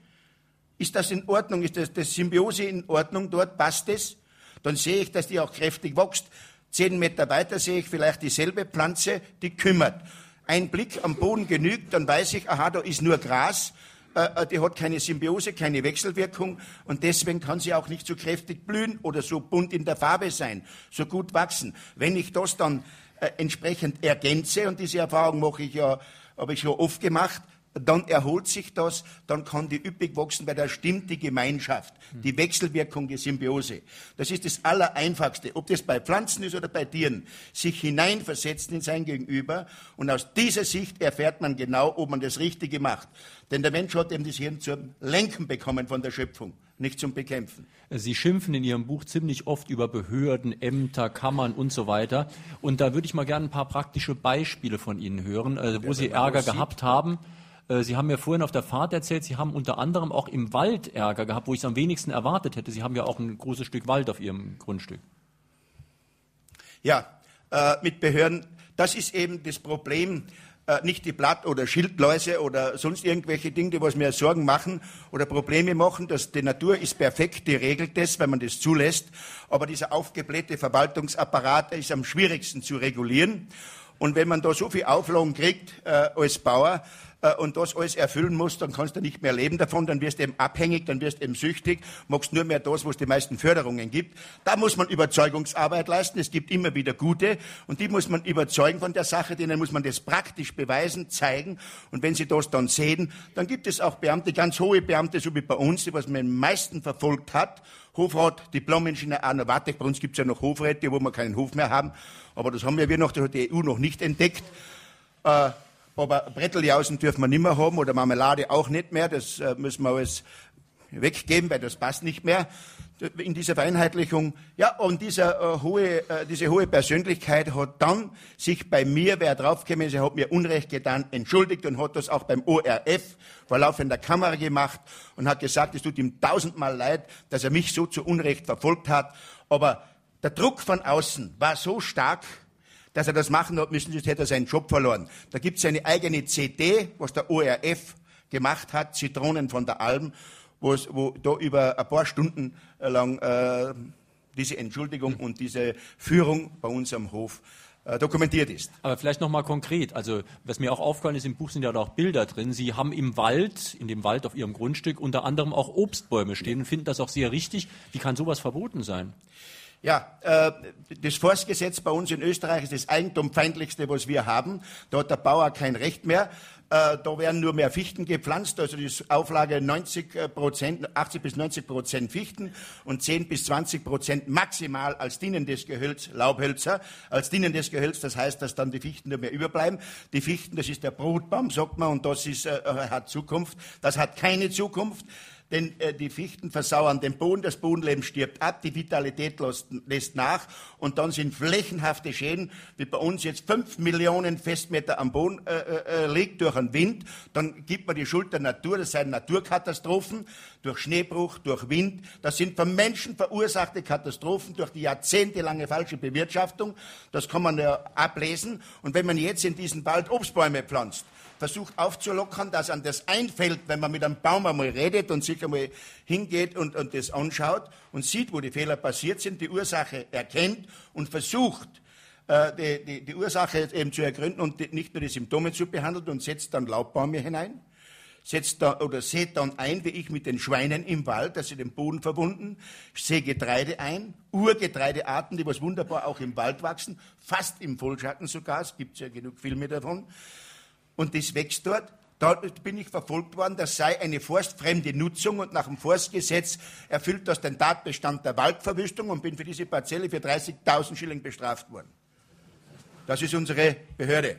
Ist das in Ordnung? Ist das, das Symbiose in Ordnung dort? Passt es? Dann sehe ich, dass die auch kräftig wächst. Zehn Meter weiter sehe ich vielleicht dieselbe Pflanze, die kümmert Ein Blick am Boden genügt, dann weiß ich, aha, da ist nur Gras, äh, äh, die hat keine Symbiose, keine Wechselwirkung und deswegen kann sie auch nicht so kräftig blühen oder so bunt in der Farbe sein, so gut wachsen. Wenn ich das dann äh, entsprechend ergänze, und diese Erfahrung mache ich ja, habe ich schon oft gemacht, dann erholt sich das, dann kann die üppig wachsen, weil da stimmt die Gemeinschaft, die Wechselwirkung, die Symbiose. Das ist das Allereinfachste, ob das bei Pflanzen ist oder bei Tieren, sich hineinversetzen in sein Gegenüber und aus dieser Sicht erfährt man genau, ob man das Richtige macht. Denn der Mensch hat eben das Hirn zum Lenken bekommen von der Schöpfung, nicht zum Bekämpfen. Sie schimpfen in Ihrem Buch ziemlich oft über Behörden, Ämter, Kammern und so weiter. Und da würde ich mal gerne ein paar praktische Beispiele von Ihnen hören, äh, wo Sie Ärger gehabt haben. Äh, Sie haben mir vorhin auf der Fahrt erzählt, Sie haben unter anderem auch im Wald Ärger gehabt, wo ich es am wenigsten erwartet hätte. Sie haben ja auch ein großes Stück Wald auf Ihrem Grundstück. Ja, äh, mit Behörden, das ist eben das Problem, äh, nicht die Blatt- oder Schildläuse oder sonst irgendwelche Dinge, die was mir Sorgen machen oder Probleme machen. Dass die Natur ist perfekt, die regelt das, wenn man das zulässt. Aber dieser aufgeblähte Verwaltungsapparat ist am schwierigsten zu regulieren. Und wenn man da so viel Auflagen kriegt äh, als Bauer, äh, und das alles erfüllen musst, dann kannst du nicht mehr leben davon, dann wirst du eben abhängig, dann wirst du eben süchtig, magst nur mehr das, wo es die meisten Förderungen gibt. Da muss man Überzeugungsarbeit leisten. Es gibt immer wieder gute und die muss man überzeugen von der Sache, denen muss man das praktisch beweisen, zeigen. Und wenn sie das dann sehen, dann gibt es auch Beamte, ganz hohe Beamte, so wie bei uns, die was man am meisten verfolgt hat. Hofrat, Diplom-Ingenieur Arno Wattek, bei uns gibt es ja noch Hofräte, wo wir keinen Hof mehr haben, aber das haben ja wir noch, das hat die EU noch nicht entdeckt. Äh, aber Bretteljausen dürfen wir nicht mehr haben oder Marmelade auch nicht mehr. Das äh, müssen wir alles weggeben, weil das passt nicht mehr in dieser Vereinheitlichung. Ja, und dieser, äh, hohe, äh, diese hohe Persönlichkeit hat dann sich bei mir, wer draufgekommen ist, er hat mir Unrecht getan, entschuldigt und hat das auch beim ORF vor laufender Kamera gemacht und hat gesagt, es tut ihm tausendmal leid, dass er mich so zu Unrecht verfolgt hat. Aber der Druck von außen war so stark, dass er das machen hat müssen, sonst hätte er seinen Job verloren. Da gibt es eine eigene CD, was der ORF gemacht hat, Zitronen von der Alm, wo da über ein paar Stunden lang äh, diese Entschuldigung und diese Führung bei uns am Hof äh, dokumentiert ist. Aber vielleicht noch mal konkret. Also was mir auch aufgefallen ist, im Buch sind ja auch Bilder drin. Sie haben im Wald, in dem Wald auf Ihrem Grundstück unter anderem auch Obstbäume stehen und finden das auch sehr richtig. Wie kann sowas verboten sein? Ja, äh, das Forstgesetz bei uns in Österreich ist das eigentumfeindlichste, was wir haben. Da hat der Bauer kein Recht mehr. Äh, da werden nur mehr Fichten gepflanzt, also die Auflage 90 äh, Prozent, 80 bis 90 Prozent Fichten und 10 bis 20 Prozent maximal als dienendes Gehölz Laubhölzer. Als dienendes Gehölz, das heißt, dass dann die Fichten nur mehr überbleiben. Die Fichten, das ist der Brutbaum, sagt man, und das ist, hat Zukunft. Das hat keine Zukunft denn äh, die Fichten versauern den Boden, das Bodenleben stirbt ab, die Vitalität lässt, lässt, nach und dann sind flächenhafte Schäden, wie bei uns jetzt fünf Millionen Festmeter am Boden äh, äh, äh liegt durch einen Wind, dann gibt man die Schuld der Natur, das seien Naturkatastrophen, durch Schneebruch, durch Wind, das sind von Menschen verursachte Katastrophen durch die jahrzehntelange falsche Bewirtschaftung, das kann man ja ablesen. Und wenn man jetzt in diesen Wald Obstbäume pflanzt, versucht aufzulockern, dass an das einfällt, wenn man mit einem Baum einmal redet und sich einmal hingeht und, und das anschaut und sieht, wo die Fehler passiert sind, die Ursache erkennt und versucht, äh, die, die, die, Ursache eben zu ergründen und die, nicht nur die Symptome zu behandeln und setzt dann Laubbäume hinein, setzt da, oder sät dann ein, wie ich mit den Schweinen im Wald, dass sie den Boden verbunden, sehe Getreide ein, Urgetreidearten, die was wunderbar auch im Wald wachsen, fast im Vollschatten sogar, es gibt ja genug Filme davon, und das wächst dort. Da bin ich verfolgt worden, das sei eine forstfremde Nutzung und nach dem Forstgesetz erfüllt das den Tatbestand der Waldverwüstung und bin für diese Parzelle für 30.000 Schilling bestraft worden. Das ist unsere Behörde.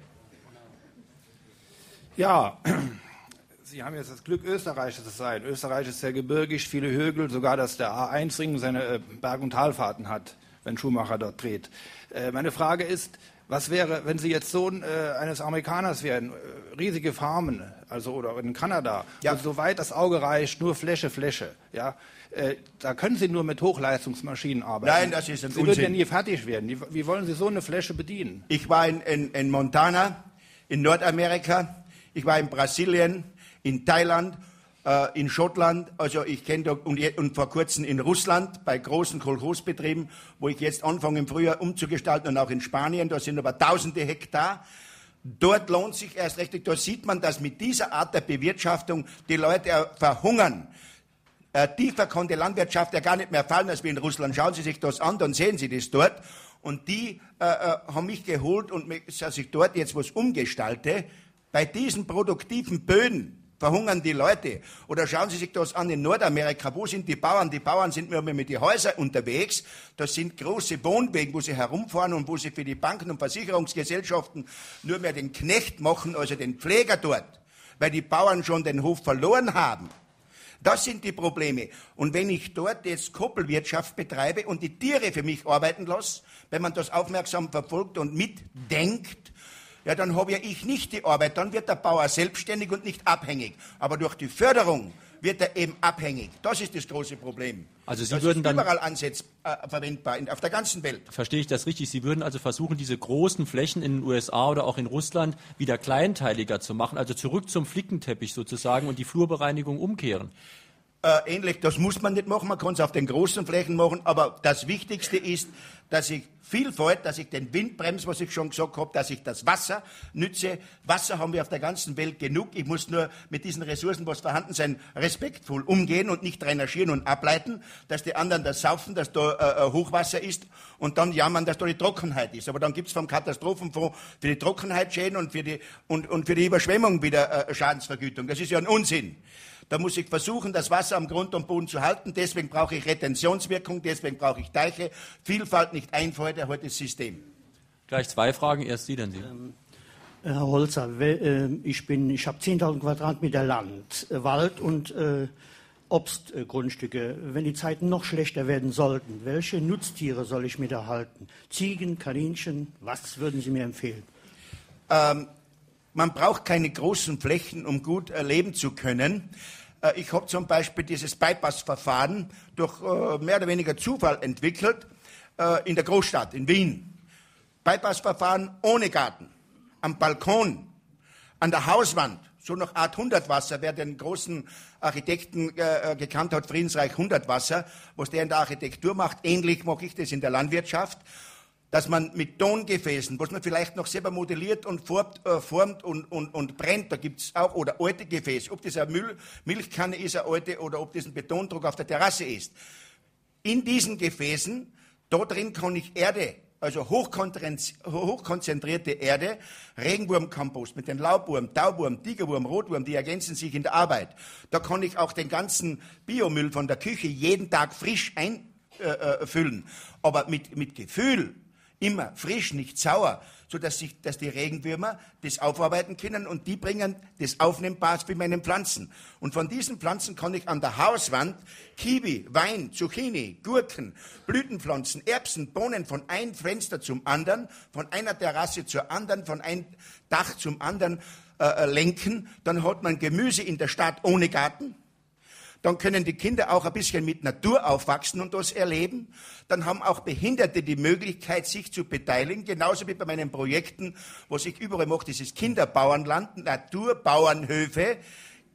Ja, Sie haben jetzt das Glück, Österreicher zu sein. Österreich ist sehr gebirgig, viele Hügel, sogar dass der A1-Ring seine äh, Berg- und Talfahrten hat, wenn Schumacher dort dreht. Äh, meine Frage ist, was wäre, wenn Sie jetzt Sohn äh, eines Amerikaners wären, äh, riesige Farmen, also oder in Kanada, ja. und soweit das Auge reicht, nur Fläche, Fläche, ja, äh, da können Sie nur mit Hochleistungsmaschinen arbeiten. Nein, das ist ein Sie würden ja nie fertig werden. Wie, wie, wollen Sie so eine Fläche bedienen? Ich war in, in, in Montana, in Nordamerika, ich war in Brasilien, in Thailand äh, in Schottland, also ich kenne und, und, vor kurzem in Russland bei großen Kolchosbetrieben, wo ich jetzt anfange im Frühjahr umzugestalten und auch in Spanien, da sind aber tausende Hektar Dort lohnt sich erst richtig, da sieht man, dass mit dieser Art der Bewirtschaftung die Leute äh, verhungern. Äh, tiefer kann die Landwirtschaft ja gar nicht mehr fallen als wie in Russland. Schauen Sie sich das an, dann sehen Sie das dort. Und die äh, äh, haben mich geholt und dass ich dort jetzt was umgestalte. Bei diesen produktiven Böden verhungern die Leute. Oder schauen Sie sich das an in Nordamerika. Wo sind die Bauern? Die Bauern sind nur mit den Häusern unterwegs. Das sind große Wohnwegen, wo sie herumfahren und wo sie für die Banken und Versicherungsgesellschaften nur mehr den Knecht machen, also den Pfleger dort, weil die Bauern schon den Hof verloren haben. Das sind die Probleme. Und wenn ich dort jetzt Koppelwirtschaft betreibe und die Tiere für mich arbeiten lasse, wenn man das aufmerksam verfolgt und mitdenkt, ja, dann habe ja ich nicht die Arbeit, dann wird der Bauer selbstständig und nicht abhängig. Aber durch die Förderung wird er eben abhängig. Das ist das große Problem. Also Sie das würden ist dann überall ansetz, äh, verwendbar, in, auf der ganzen Welt. Verstehe ich das richtig? Sie würden also versuchen, diese großen Flächen in den USA oder auch in Russland wieder kleinteiliger zu machen, also zurück zum Flickenteppich sozusagen und die Flurbereinigung umkehren. Äh, ähnlich, das muss man nicht machen, man kann es auf den großen Flächen machen, aber das Wichtigste ist, dass ich Vielfalt, dass ich den Wind bremse, was ich schon gesagt habe, dass ich das Wasser nütze. Wasser haben wir auf der ganzen Welt genug. Ich muss nur mit diesen Ressourcen, was vorhanden sind, respektvoll umgehen und nicht drainagieren und ableiten, dass die anderen das saufen, dass da äh, äh Hochwasser ist und dann jammern, dass da die Trockenheit ist. Aber dann gibt es vom Katastrophenfonds für die Trockenheitsschäden und für die, und, und für die Überschwemmung wieder äh, Schadensvergütung. Das ist ja ein Unsinn. Da muss ich versuchen, das Wasser am Grund und Boden zu halten. Deswegen brauche ich Retentionswirkung, deswegen brauche ich Deiche. Vielfalt nicht erhalt das System. Gleich zwei Fragen. Erst Sie, dann Sie. Ähm, Herr Holzer, äh, ich, ich habe 10.000 Quadratmeter Land, äh, Wald und äh, Obstgrundstücke. Wenn die Zeiten noch schlechter werden sollten, welche Nutztiere soll ich mir da halten? Ziegen, Kaninchen, was würden Sie mir empfehlen? Ähm, man braucht keine großen Flächen, um gut äh, leben zu können. Äh, ich habe zum Beispiel dieses Bypass-Verfahren durch äh, mehr oder weniger Zufall entwickelt in der Großstadt, in Wien. Bypass-Verfahren ohne Garten, am Balkon, an der Hauswand, so nach Art 100 Wasser, wer den großen Architekten äh, gekannt hat, Friedensreich 100 Wasser, was der in der Architektur macht, ähnlich mache ich das in der Landwirtschaft dass man mit Tongefäßen, was man vielleicht noch selber modelliert und formt, äh, formt und, und, und, brennt, da gibt es auch, oder alte Gefäße, ob das eine Müll, Milchkanne ist, eine alte, oder ob das ein Betondruck auf der Terrasse ist. In diesen Gefäßen, da drin kann ich Erde, also hochkonzentrierte Erde, Regenwurmkompost mit den Laubwurm, Tauwurm, Tigerwurm, Rotwurm, die ergänzen sich in der Arbeit. Da kann ich auch den ganzen Biomüll von der Küche jeden Tag frisch einfüllen. Äh, Aber mit, mit Gefühl, Immer frisch, nicht sauer, sodass sich, dass die Regenwürmer das aufarbeiten können und die bringen das Aufnehmbares für meine Pflanzen. Und von diesen Pflanzen kann ich an der Hauswand Kiwi, Wein, Zucchini, Gurken, Blütenpflanzen, Erbsen, Bohnen von einem Fenster zum anderen, von einer Terrasse zur anderen, von einem Dach zum anderen äh, äh lenken. Dann hat man Gemüse in der Stadt ohne Garten dann können die Kinder auch ein bisschen mit Natur aufwachsen und das erleben. Dann haben auch Behinderte die Möglichkeit, sich zu beteiligen, genauso wie bei meinen Projekten, was ich überall mache, dieses Kinderbauernland, Naturbauernhöfe,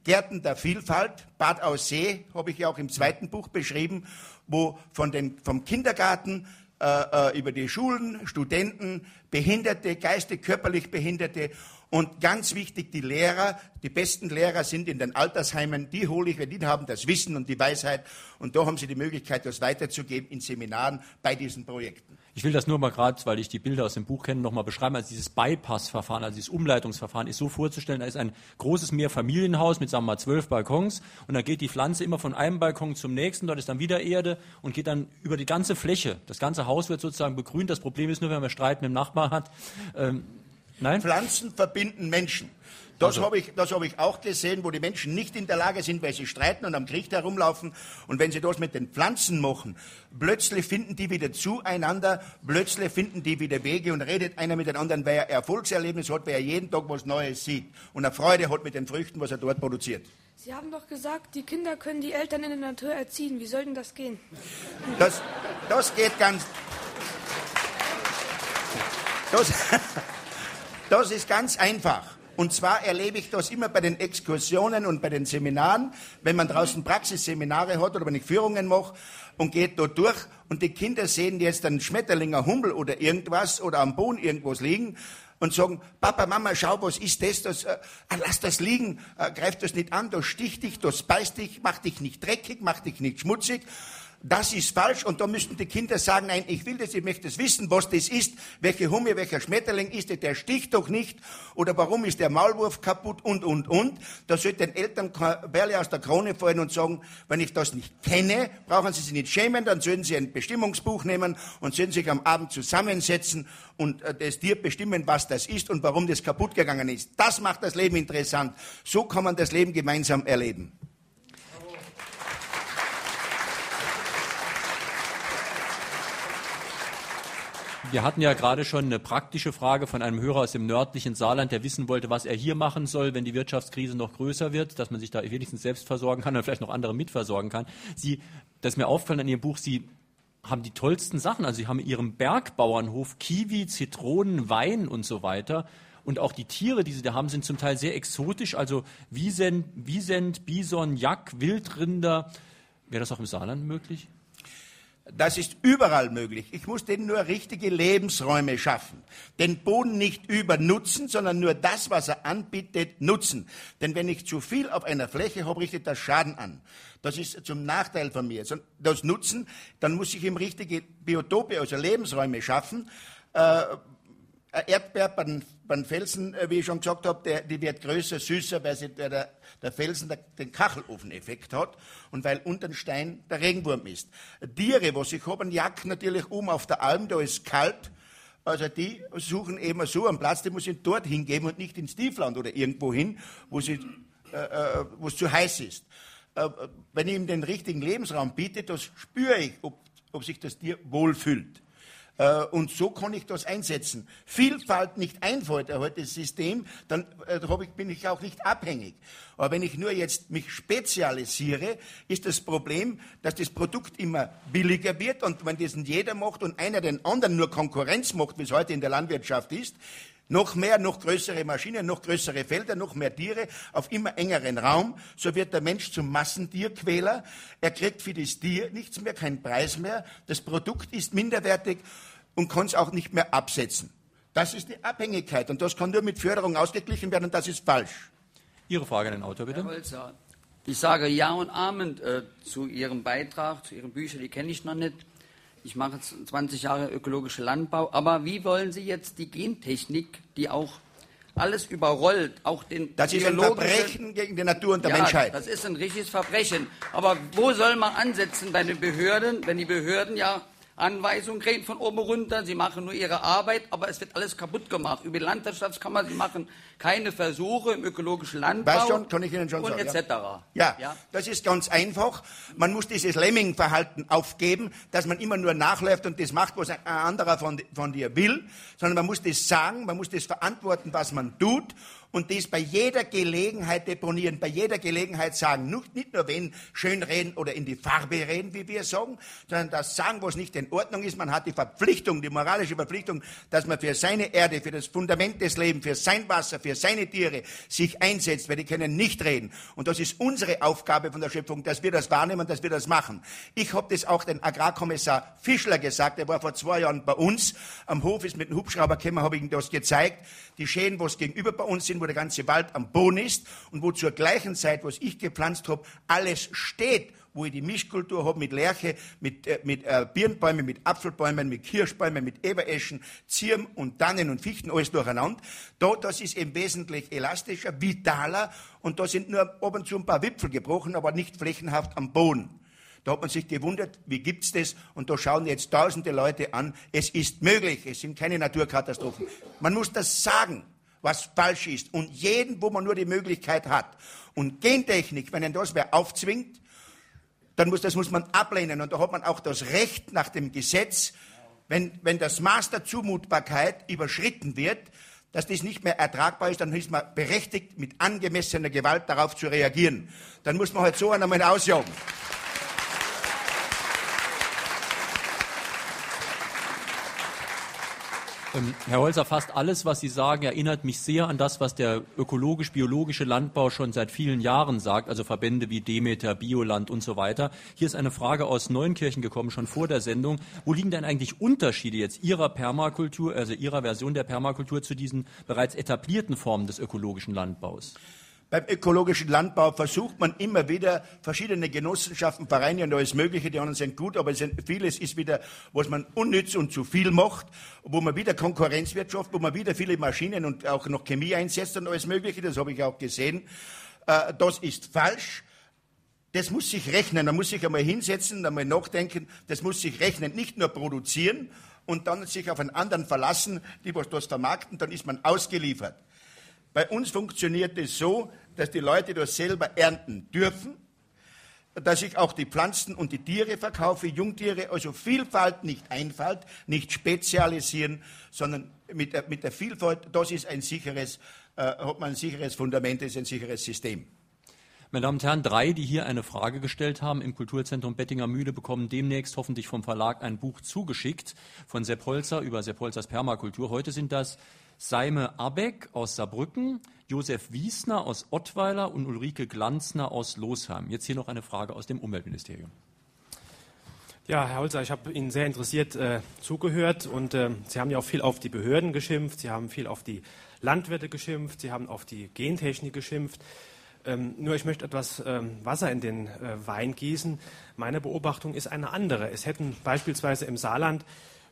Gärten der Vielfalt, Bad Aussee, habe ich ja auch im zweiten Buch beschrieben, wo von den, vom Kindergarten äh, äh über die Schulen, Studenten, Behinderte, geistig, körperlich Behinderte und ganz wichtig, die Lehrer, die besten Lehrer sind in den Altersheimen, die hole ich, weil die haben das Wissen und die Weisheit. Und da haben sie die Möglichkeit, das weiterzugeben in Seminaren bei diesen Projekten. Ich will das nur mal gerade, weil ich die Bilder aus dem Buch kenne, noch mal beschreiben. Also dieses Bypass-Verfahren, also dieses Umleitungsverfahren ist so vorzustellen, da ist ein großes Mehrfamilienhaus mit, sagen wir mal, zwölf Balkons und da geht die Pflanze immer von einem Balkon zum nächsten, dort ist dann wieder Erde und geht dann über die ganze Fläche. Das ganze Haus wird sozusagen begrünt. Das Problem ist nur, wenn man Streit mit dem Nachbar hat, ähm, Nein? Pflanzen verbinden Menschen. Das also. habe ich, hab ich auch gesehen, wo die Menschen nicht in der Lage sind, weil sie streiten und am Krieg herumlaufen. Und wenn sie das mit den Pflanzen machen, plötzlich finden die wieder zueinander, plötzlich finden die wieder Wege und redet einer mit den anderen, weil er Erfolgserlebnis hat, weil er jeden Tag was Neues sieht und eine Freude hat mit den Früchten, was er dort produziert. Sie haben doch gesagt, die Kinder können die Eltern in der Natur erziehen. Wie soll denn das gehen? Das, das geht ganz. Das, Das ist ganz einfach. Und zwar erlebe ich das immer bei den Exkursionen und bei den Seminaren, wenn man draußen Praxisseminare hat oder wenn ich Führungen mache und geht dort durch und die Kinder sehen jetzt einen Schmetterling, einen Hummel oder irgendwas oder am Boden irgendwas liegen und sagen, Papa, Mama, schau, was ist das? das äh, lass das liegen, äh, greif das nicht an, das sticht dich, das beißt dich, macht dich nicht dreckig, macht dich nicht schmutzig das ist falsch und da müssten die Kinder sagen, nein, ich will das, ich möchte das wissen, was das ist, welche Humme, welcher Schmetterling ist der, der sticht doch nicht oder warum ist der Maulwurf kaputt und, und, und. Da sollte den Eltern Perle aus der Krone fallen und sagen, wenn ich das nicht kenne, brauchen sie sich nicht schämen, dann sollten sie ein Bestimmungsbuch nehmen und sollten sich am Abend zusammensetzen und äh, das dir bestimmen, was das ist und warum das kaputt gegangen ist. Das macht das Leben interessant. So kann man das Leben gemeinsam erleben. Wir hatten ja gerade schon eine praktische Frage von einem Hörer aus dem nördlichen Saarland, der wissen wollte, was er hier machen soll, wenn die Wirtschaftskrise noch größer wird, dass man sich da wenigstens selbst versorgen kann und vielleicht noch andere mitversorgen kann. Sie, das ist mir aufgefallen an Ihrem Buch, Sie haben die tollsten Sachen. Also Sie haben in Ihrem Bergbauernhof Kiwi, Zitronen, Wein und so weiter. Und auch die Tiere, die Sie da haben, sind zum Teil sehr exotisch. Also Wiesent, Wiesent Bison, Jack, Wildrinder. Wäre das auch im Saarland möglich? Das ist überall möglich. Ich muss denen nur richtige Lebensräume schaffen. Den Boden nicht übernutzen, sondern nur das, was er anbietet, nutzen. Denn wenn ich zu viel auf einer Fläche habe, richtet das Schaden an. Das ist zum Nachteil von mir. Das Nutzen, dann muss ich ihm richtige Biotope, also Lebensräume schaffen. Äh, Erdbeer beim, Felsen, äh, wie ich schon gesagt habe, die wird größer, süßer, weil, sie, der, der Felsen den Kachelofeneffekt hat und weil unter dem Stein der Regenwurm ist. Tiere, was ich habe, Jack natürlich um auf der Alm, da ist kalt, also die suchen eben so einen Platz, den muss ich dort hingeben und nicht ins Tiefland oder irgendwo hin, wo, äh, äh, es zu heiß ist. Äh, wenn ich ihm den richtigen Lebensraum biete, das spüre ich, ob, ob sich das Tier wohlfühlt. Äh, und so kann ich das einsetzen. Vielfalt nicht einfällt, heute das System, dann äh, bin ich auch nicht abhängig. Aber wenn ich nur jetzt mich spezialisiere, ist das Problem, dass das Produkt immer billiger wird und wenn das jeder macht und einer den anderen nur Konkurrenz macht, wie es heute in der Landwirtschaft ist, noch mehr, noch größere Maschinen, noch größere Felder, noch mehr Tiere auf immer engeren Raum. So wird der Mensch zum Massentierquäler. Er kriegt für das Tier nichts mehr, keinen Preis mehr. Das Produkt ist minderwertig und kann es auch nicht mehr absetzen. Das ist die Abhängigkeit und das kann nur mit Förderung ausgeglichen werden und das ist falsch. Ihre Frage an den Autor, bitte. Herr Holzer, ich sage Ja und Amen äh, zu Ihrem Beitrag, zu Ihren Büchern, die kenne ich noch nicht. Ich mache 20 Jahre ökologische Landbau. Aber wie wollen Sie jetzt die Gentechnik, die auch alles überrollt, auch den Das ist ein Verbrechen gegen die Natur und der ja, Menschheit. Das ist ein richtiges Verbrechen. Aber wo soll man ansetzen bei den Behörden, wenn die Behörden ja Anweisungen kriegen von oben runter, sie machen nur ihre Arbeit, aber es wird alles kaputt gemacht. Über die Landwirtschaftskammer, sie machen keine Versuche im ökologischen Landbau schon, kann ich Ihnen schon und etc. Ja. ja, das ist ganz einfach. Man muss dieses Lemming-Verhalten aufgeben, dass man immer nur nachläuft und das macht, was ein anderer von, von dir will, sondern man muss das sagen, man muss das verantworten, was man tut und das bei jeder Gelegenheit deponieren, bei jeder Gelegenheit sagen, nicht nur wenn schön reden oder in die Farbe reden, wie wir sagen, sondern das sagen, was nicht in Ordnung ist. Man hat die Verpflichtung, die moralische Verpflichtung, dass man für seine Erde, für das Fundament des Lebens, für sein Wasser, für seine Tiere sich einsetzt, weil die können nicht reden. Und das ist unsere Aufgabe von der Schöpfung, dass wir das wahrnehmen, dass wir das machen. Ich habe das auch den Agrarkommissar Fischler gesagt, der war vor zwei Jahren bei uns am Hof, ist mit dem Hubschrauber gekommen, habe ihm das gezeigt. Die Schäden, was gegenüber bei uns sind, wo der ganze Wald am Boden ist und wo zur gleichen Zeit, was ich gepflanzt habe, alles steht, wo ich die Mischkultur habe mit Lerche, mit, äh, mit äh, Birnbäumen, mit Apfelbäumen, mit Kirschbäumen, mit Ebereschen, Zirm und Tannen und Fichten, alles durcheinander. Da, das ist eben wesentlich elastischer, vitaler und da sind nur ab und zu ein paar Wipfel gebrochen, aber nicht flächenhaft am Boden. Da hat man sich gewundert, wie gibt's das? Und da schauen jetzt tausende Leute an. Es ist möglich. Es sind keine Naturkatastrophen. Man muss das sagen was falsch ist. Und jeden, wo man nur die Möglichkeit hat. Und Gentechnik, wenn man das wer aufzwingt, dann muss, das muss man ablehnen. Und da hat man auch das Recht nach dem Gesetz, wenn, wenn das Maß der Zumutbarkeit überschritten wird, dass das nicht mehr ertragbar ist, dann ist man berechtigt, mit angemessener Gewalt darauf zu reagieren. Dann muss man halt so einmal ausjagen. Ähm, Herr Holzer, fast alles, was Sie sagen, erinnert mich sehr an das, was der ökologisch-biologische Landbau schon seit vielen Jahren sagt, also Verbände wie Demeter, Bioland und so weiter. Hier ist eine Frage aus Neunkirchen gekommen, schon vor der Sendung. Wo liegen denn eigentlich Unterschiede jetzt Ihrer Permakultur, also Ihrer Version der Permakultur zu diesen bereits etablierten Formen des ökologischen Landbaus? Beim ökologischen Landbau versucht man immer wieder verschiedene Genossenschaften, Vereine und alles Mögliche, die anderen sind gut, aber vieles ist wieder, was man unnütz und zu viel macht, wo man wieder Konkurrenzwirtschaft, wo man wieder viele Maschinen und auch noch Chemie einsetzt und alles Mögliche, das habe ich auch gesehen. Äh, das ist falsch. Das muss sich rechnen. Man muss sich einmal hinsetzen, einmal nachdenken. Das muss sich rechnen. Nicht nur produzieren und dann sich auf einen anderen verlassen, die was das vermarkten, dann ist man ausgeliefert. Bei uns funktioniert es so, dass die Leute das selber ernten dürfen, dass ich auch die Pflanzen und die Tiere verkaufe, Jungtiere, also Vielfalt, nicht Einfalt, nicht spezialisieren, sondern mit der, mit der Vielfalt, das ist ein sicheres, äh, hat man ein sicheres Fundament, ist ein sicheres System. Meine Damen und Herren, drei, die hier eine Frage gestellt haben im Kulturzentrum Bettinger Mühle, bekommen demnächst hoffentlich vom Verlag ein Buch zugeschickt von Sepp Holzer über Sepp Holzers Permakultur. Heute sind das Seime Abeck aus Saarbrücken, Josef Wiesner aus Ottweiler und Ulrike Glanzner aus Losheim. Jetzt hier noch eine Frage aus dem Umweltministerium. Ja, Herr Holzer, ich habe Ihnen sehr interessiert äh, zugehört und äh, Sie haben ja auch viel auf die Behörden geschimpft, Sie haben viel auf die Landwirte geschimpft, Sie haben auf die Gentechnik geschimpft. Ähm, nur ich möchte etwas ähm, Wasser in den äh, Wein gießen. Meine Beobachtung ist eine andere. Es hätten beispielsweise im Saarland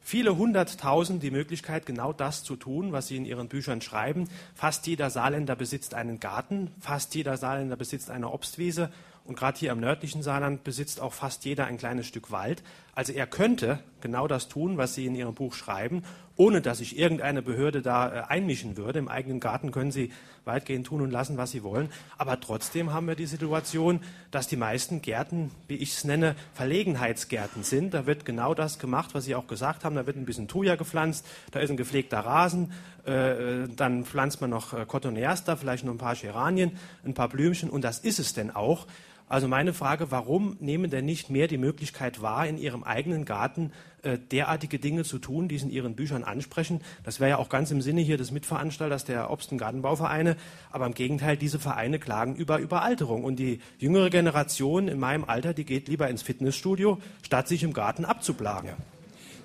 viele hunderttausend die Möglichkeit, genau das zu tun, was Sie in Ihren Büchern schreiben. Fast jeder Saarländer besitzt einen Garten, fast jeder Saarländer besitzt eine Obstwiese und gerade hier im nördlichen Saarland besitzt auch fast jeder ein kleines Stück Wald. Also er könnte genau das tun, was Sie in Ihrem Buch schreiben, ohne dass sich irgendeine Behörde da äh, einmischen würde. Im eigenen Garten können Sie weitgehend tun und lassen, was Sie wollen. Aber trotzdem haben wir die Situation, dass die meisten Gärten, wie ich es nenne, Verlegenheitsgärten sind. Da wird genau das gemacht, was Sie auch gesagt haben. Da wird ein bisschen Thuja gepflanzt, da ist ein gepflegter Rasen, äh, dann pflanzt man noch äh, Cotoneaster, vielleicht noch ein paar Geranien, ein paar Blümchen und das ist es denn auch. Also meine Frage, warum nehmen denn nicht mehr die Möglichkeit wahr, in Ihrem eigenen Garten äh, derartige Dinge zu tun, die Sie in Ihren Büchern ansprechen? Das wäre ja auch ganz im Sinne hier des Mitveranstalters der Obst- und Gartenbauvereine. Aber im Gegenteil, diese Vereine klagen über Überalterung. Und die jüngere Generation in meinem Alter, die geht lieber ins Fitnessstudio, statt sich im Garten abzuplagen.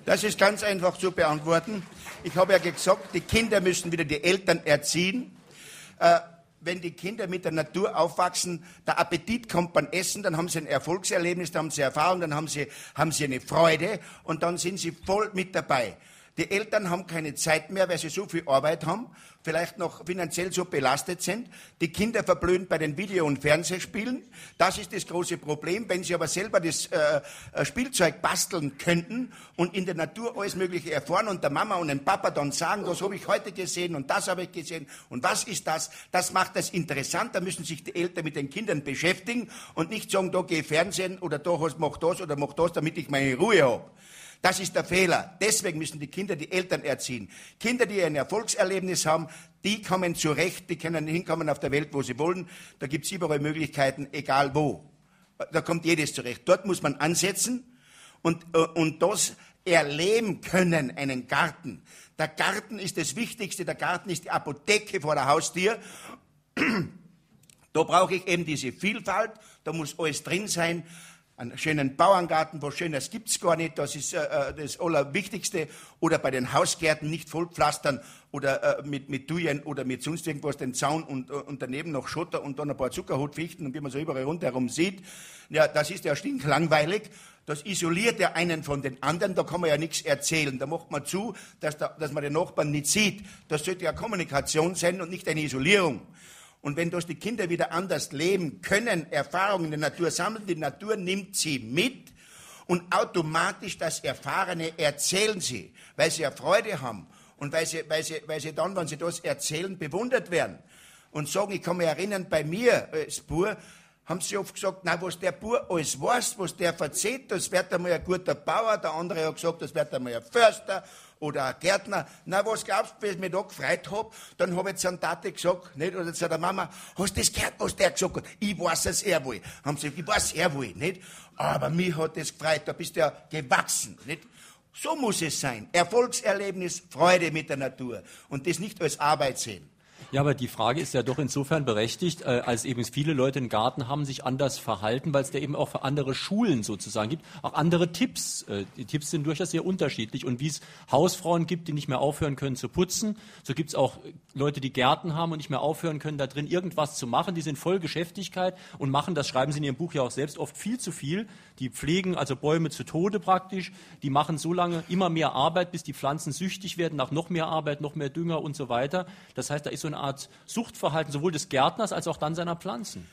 Das ist ganz einfach zu beantworten. Ich habe ja gesagt, die Kinder müssen wieder die Eltern erziehen. Äh, wenn die Kinder mit der Natur aufwachsen, der Appetit kommt beim Essen, dann haben sie ein Erfolgserlebnis, dann haben sie Erfahrung, dann haben sie, haben sie eine Freude und dann sind sie voll mit dabei. Die Eltern haben keine Zeit mehr, weil sie so viel Arbeit haben, vielleicht noch finanziell so belastet sind. Die Kinder verblöden bei den Video- und Fernsehspielen. Das ist das große Problem. Wenn sie aber selber das äh, äh, Spielzeug basteln könnten und in der Natur alles Mögliche erfahren und der Mama und dem Papa dann sagen, das habe ich heute gesehen und das habe ich gesehen und was ist das, das macht das interessant. Da müssen sich die Eltern mit den Kindern beschäftigen und nicht sagen, da gehe Fernsehen oder da mach das oder mach das, damit ich meine Ruhe habe. Das ist der Fehler. Deswegen müssen die Kinder die Eltern erziehen. Kinder, die ein Erfolgserlebnis haben, die kommen zurecht, die können hinkommen auf der Welt, wo sie wollen. Da gibt es überall Möglichkeiten, egal wo. Da kommt jedes zurecht. Dort muss man ansetzen und, äh, und das erleben können, einen Garten. Der Garten ist das Wichtigste. Der Garten ist die Apotheke vor der Haustür. Da brauche ich eben diese Vielfalt. Da muss alles drin sein einen schönen Bauerngarten, was Schönes gibt's gar nicht, das ist äh, äh, das Allerwichtigste. Oder bei den Hausgärten nicht vollpflastern oder äh, mit, mit Dujen oder mit sonst irgendwas, den Zaun und, äh, und daneben noch Schotter und dann ein paar Zuckerhutfichten und wie man so überall rundherum sieht. Ja, das ist ja stinklangweilig. Das isoliert ja einen von den anderen, da kann man ja nichts erzählen. Da macht man zu, dass, da, dass man den Nachbarn nicht sieht. Das sollte ja Kommunikation sein und nicht eine Isolierung. Und wenn das die Kinder wieder anders leben können, Erfahrungen in der Natur sammeln, die Natur nimmt sie mit und automatisch das Erfahrene erzählen sie, weil sie ja Freude haben und weil sie, weil sie, weil sie dann, wenn sie das erzählen, bewundert werden. Und sagen, ich kann mich erinnern, bei mir als Bur haben sie oft gesagt, na, was der Bur alles weiß, was der verzählt, das wird einmal ein guter Bauer, der andere hat gesagt, das wird einmal ein Förster oder ein Gärtner. Na, was glaubst du, wie ich mich da gefreut hab? Dann hab ich zu einer Tate gesagt, nicht? Oder zu der Mama, hast du das gehört, was der gesagt hat? Ich weiß es sehr wohl. Haben sie gesagt, ich weiß sehr wohl, nicht? Aber mich hat das gefreut, da bist du ja gewachsen, nicht? So muss es sein. Erfolgserlebnis, Freude mit der Natur und das nicht als Arbeit sehen. Ja, aber die Frage ist ja doch insofern berechtigt, äh, als eben viele Leute einen Garten haben, sich anders verhalten, weil es da eben auch für andere Schulen sozusagen gibt, auch andere Tipps. Äh, die Tipps sind durchaus sehr unterschiedlich. Und wie es Hausfrauen gibt, die nicht mehr aufhören können zu putzen, so gibt es auch Leute, die Gärten haben und nicht mehr aufhören können, da drin irgendwas zu machen. Die sind voll Geschäftigkeit und machen, das schreiben sie in ihrem Buch ja auch selbst, oft viel zu viel. Die pflegen also Bäume zu Tode praktisch. Die machen so lange immer mehr Arbeit, bis die Pflanzen süchtig werden nach noch mehr Arbeit, noch mehr Dünger und so weiter. Das heißt, da ist so eine Art Suchtverhalten sowohl des Gärtners als auch dann seiner Pflanzen.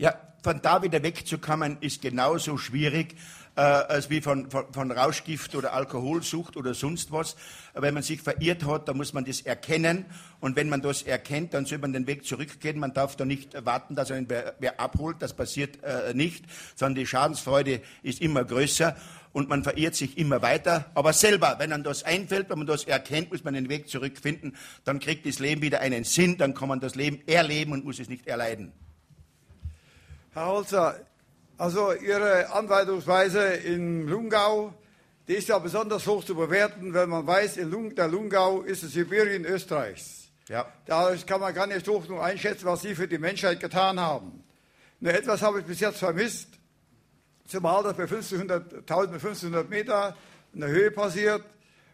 Ja, von da wieder wegzukommen, ist genauso schwierig äh, als wie von, von, von, Rauschgift oder Alkoholsucht oder sonst was. Wenn man sich verirrt hat, dann muss man das erkennen. Und wenn man das erkennt, dann soll man den Weg zurückgehen. Man darf da nicht warten, dass einen wer, wer abholt. Das passiert äh, nicht, sondern die Schadensfreude ist immer größer und man verirrt sich immer weiter. Aber selber, wenn man das einfällt, wenn man das erkennt, muss man den Weg zurückfinden. Dann kriegt das Leben wieder einen Sinn. Dann kann man das Leben erleben und muss es nicht erleiden. Herr Holzer, also Ihre Anweisungsweise in Lungau, die ist ja besonders hoch zu bewerten, wenn man weiß, in Lung, der Lungau ist es Sibirien Österreichs. Ja. Da kann man gar nicht hoch nur einschätzen, was Sie für die Menschheit getan haben. Nur etwas habe ich bis jetzt vermisst, zumal das bei 1500, 1500 Meter in der Höhe passiert.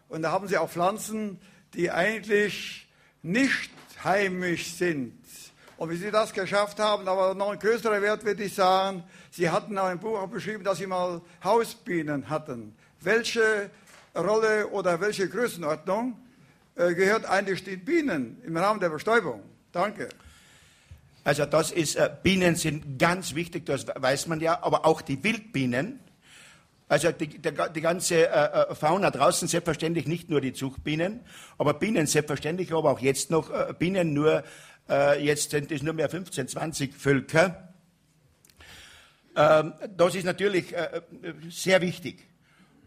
Und da haben Sie auch Pflanzen, die eigentlich nicht heimisch sind. Und wie Sie das geschafft haben, aber noch ein größerer Wert würde ich sagen, Sie hatten auch im Buch auch beschrieben, dass Sie mal Hausbienen hatten. Welche Rolle oder welche Größenordnung äh, gehört eigentlich den Bienen im Rahmen der Bestäubung? Danke. Also das ist, äh, Bienen sind ganz wichtig, das weiß man ja, aber auch die Wildbienen. Also die, die, die ganze äh, äh, Fauna draußen selbstverständlich nicht nur die Zuchtbienen, aber Bienen selbstverständlich, aber auch jetzt noch äh, Bienen nur äh, jetzt sind es nur mehr 15, 20 Völker. Ähm, das ist natürlich äh, äh, sehr wichtig.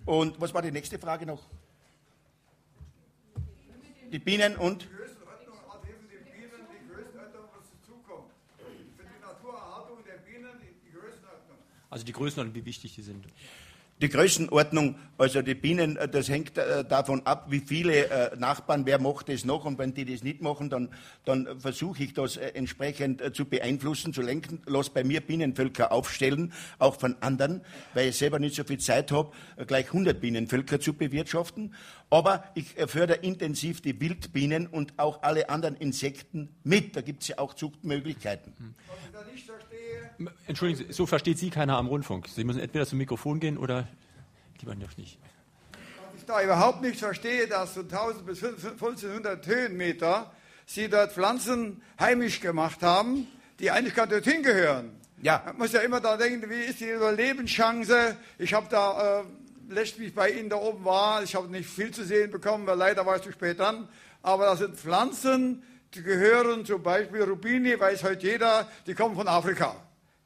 Und was war die nächste Frage noch? Die Bienen und? Also die Größenordnung, wie wichtig die sind. Die Größenordnung, also die Bienen, äh, das hängt äh, davon ab, wie viele äh, Nachbarn, wer macht das noch und wenn die das nicht machen, dann, dann versuche ich das entsprechend zu beeinflussen, zu lenken. Lass bei mir Bienenvölker aufstellen, auch von anderen, weil ich selber nicht so viel Zeit habe, gleich 100 Bienenvölker zu bewirtschaften. Aber ich fördere intensiv die Wildbienen und auch alle anderen Insekten mit. Da gibt es ja auch Zuchtmöglichkeiten. Hm. Entschuldigen Sie, so versteht Sie keiner am Rundfunk. Sie müssen entweder zum Mikrofon gehen oder lieber noch nicht. Was ich da überhaupt nicht verstehe, dass so 1000 bis 1500 Höhenmeter Sie dort Pflanzen heimisch gemacht haben, die eigentlich gar nicht hingehören. Ja. Man muss ja immer da denken, wie ist die Überlebenschance? Ich habe da, äh, wie ich bei Ihnen da oben war, ich habe nicht viel zu sehen bekommen, weil leider war ich zu spät dran. Aber das sind Pflanzen, die gehören zum Beispiel Rubini, weiß heute jeder, die kommen von Afrika.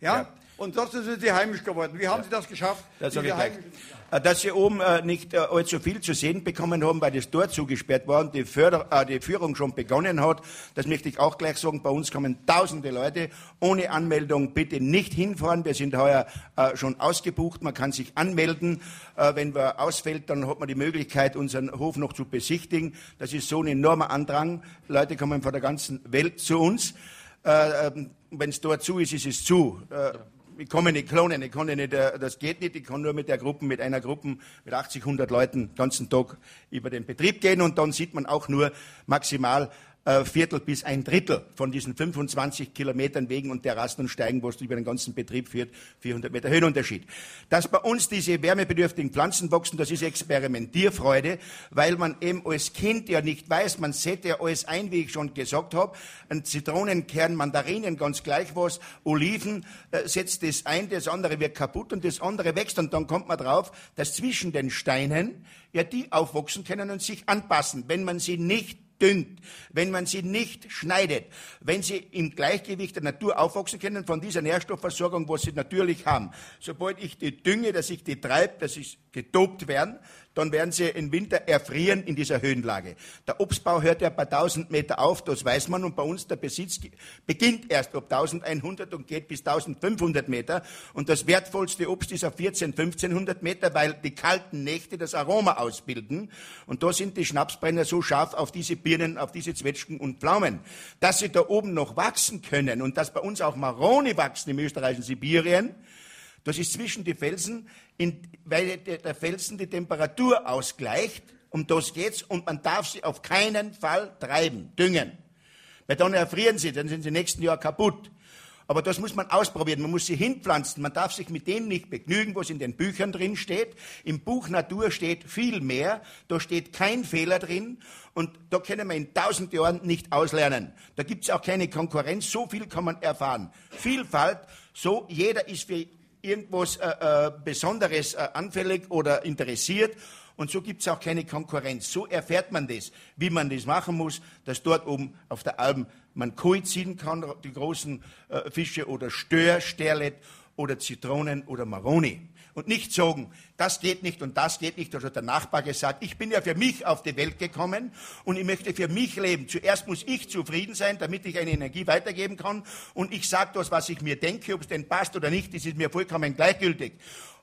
Ja? ja. Und trotzdem sind sie heimisch geworden. Wie haben ja. Sie das geschafft? Das äh, Dass Sie oben äh, nicht äh, allzu viel zu sehen bekommen haben, weil das Tor zugesperrt war und die, Förder, äh, die, Führung schon begonnen hat, das möchte ich auch gleich sagen. Bei uns kommen tausende Leute ohne Anmeldung. Bitte nicht hinfahren. Wir sind heuer äh, schon ausgebucht. Man kann sich anmelden. Äh, wenn wer ausfällt, dann hat man die Möglichkeit, unseren Hof noch zu besichtigen. Das ist so ein enormer Andrang. Leute kommen von der ganzen Welt zu uns. Ähm, wenn es dort zu ist, ist es zu. Äh, ich kann mich nicht klonen, ich kann nicht, äh, das geht nicht, ich kann nur mit der Gruppe, mit einer Gruppe mit 80, 100 Leuten den ganzen Tag über den Betrieb gehen und dann sieht man auch nur maximal äh, Viertel bis ein Drittel von diesen 25 Kilometern Wegen und Terrassen und Steigen, wo es über den ganzen Betrieb führt, 400 Meter Höhenunterschied. Dass bei uns diese wärmebedürftigen Pflanzen wachsen, das ist Experimentierfreude, weil man eben als Kind ja nicht weiß, man setzt ja alles ein, wie ich schon gesagt habe, ein Zitronenkern, Mandarinen, ganz gleich was, Oliven, äh, setzt das ein, das andere wird kaputt und das andere wächst und dann kommt man drauf, dass zwischen den Steinen ja die aufwachsen können und sich anpassen. Wenn man sie nicht düngt, wenn man sie nicht schneidet, wenn sie im Gleichgewicht der Natur aufwachsen können von dieser Nährstoffversorgung, was sie natürlich haben. Sobald ich die dünge, dass ich die treibe, dass sie getobt werden, dann werden sie im Winter erfrieren in dieser Höhenlage. Der Obstbau hört ja bei 1000 Meter auf, das weiß man, und bei uns der Besitz beginnt erst ab 1100 und geht bis 1500 Meter. Und das wertvollste Obst ist auf 14, 1500 Meter, weil die kalten Nächte das Aroma ausbilden. Und da sind die Schnapsbrenner so scharf auf diese Birnen, auf diese Zwetschgen und Pflaumen, dass sie da oben noch wachsen können und dass bei uns auch Maroni wachsen im österreichischen Sibirien. Das ist zwischen die Felsen, in, weil der Felsen die Temperatur ausgleicht. Um das geht's und man darf sie auf keinen Fall treiben, düngen. Weil dann erfrieren sie, dann sind sie nächsten Jahr kaputt. Aber das muss man ausprobieren. Man muss sie hinpflanzen. Man darf sich mit dem nicht begnügen, was in den Büchern drin steht. Im Buch Natur steht viel mehr. Da steht kein Fehler drin. Und da können wir in tausend Jahren nicht auslernen. Da gibt es auch keine Konkurrenz. So viel kann man erfahren. Vielfalt. So, jeder ist für irgendwas äh, äh, Besonderes äh, anfällig oder interessiert. Und so gibt es auch keine Konkurrenz. So erfährt man das, wie man das machen muss, dass dort oben auf der Alm man Koi ziehen kann, die großen äh, Fische oder Stör, Sterlet oder Zitronen oder Maroni und nicht sagen, das geht nicht und das geht nicht. Also der Nachbar gesagt, ich bin ja für mich auf die Welt gekommen und ich möchte für mich leben. Zuerst muss ich zufrieden sein, damit ich eine Energie weitergeben kann und ich sage das, was ich mir denke, ob es denn passt oder nicht, das ist mir vollkommen gleichgültig.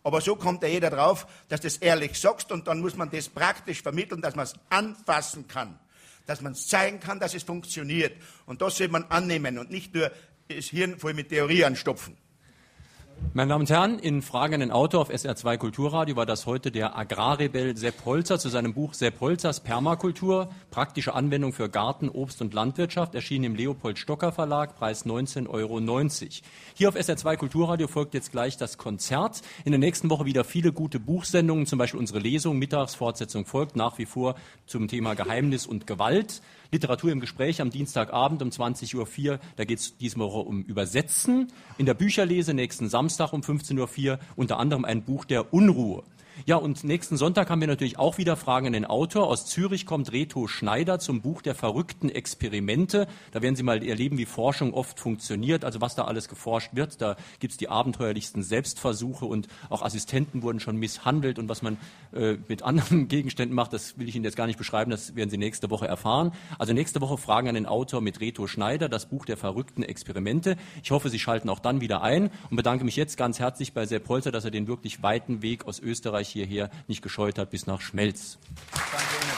Aber so kommt ja jeder drauf, dass du das ehrlich sagst und dann muss man das praktisch vermitteln, dass man es anfassen kann, dass man es zeigen kann, dass es funktioniert. Und das soll man annehmen und nicht nur das Hirn voll mit Theorie anstopfen. Meine Damen und Herren, in Fragen an den Autor auf SR2 Kulturradio war das heute der Agrarrebell Sepp Holzer zu seinem Buch Sepp Holzers Permakultur, praktische Anwendung für Garten, Obst und Landwirtschaft, erschienen im Leopold Stocker Verlag, Preis 19,90 Euro. Hier auf SR2 Kulturradio folgt jetzt gleich das Konzert. In der nächsten Woche wieder viele gute Buchsendungen, zum Beispiel unsere Lesung, Mittagsfortsetzung folgt nach wie vor zum Thema Geheimnis und Gewalt. Literatur im Gespräch am Dienstagabend um 20.04 Uhr. Da geht es Woche um Übersetzen. In der Bücherlese nächsten Samstag um 15.04 Uhr unter anderem ein Buch der Unruhe. Ja, und nächsten Sonntag haben wir natürlich auch wieder Fragen an den Autor. Aus Zürich kommt Reto Schneider zum Buch der verrückten Experimente. Da werden Sie mal erleben, wie Forschung oft funktioniert, also was da alles geforscht wird. Da gibt es die abenteuerlichsten Selbstversuche und auch Assistenten wurden schon misshandelt und was man äh, mit anderen Gegenständen macht, das will ich Ihnen jetzt gar nicht beschreiben, das werden Sie nächste Woche erfahren. Also nächste Woche Fragen an den Autor mit Reto Schneider, das Buch der verrückten Experimente. Ich hoffe, Sie schalten auch dann wieder ein und bedanke mich jetzt ganz herzlich bei Sepp Holzer, dass er den wirklich weiten Weg aus Österreich hierher nicht gescheut hat bis nach Schmelz. Danke.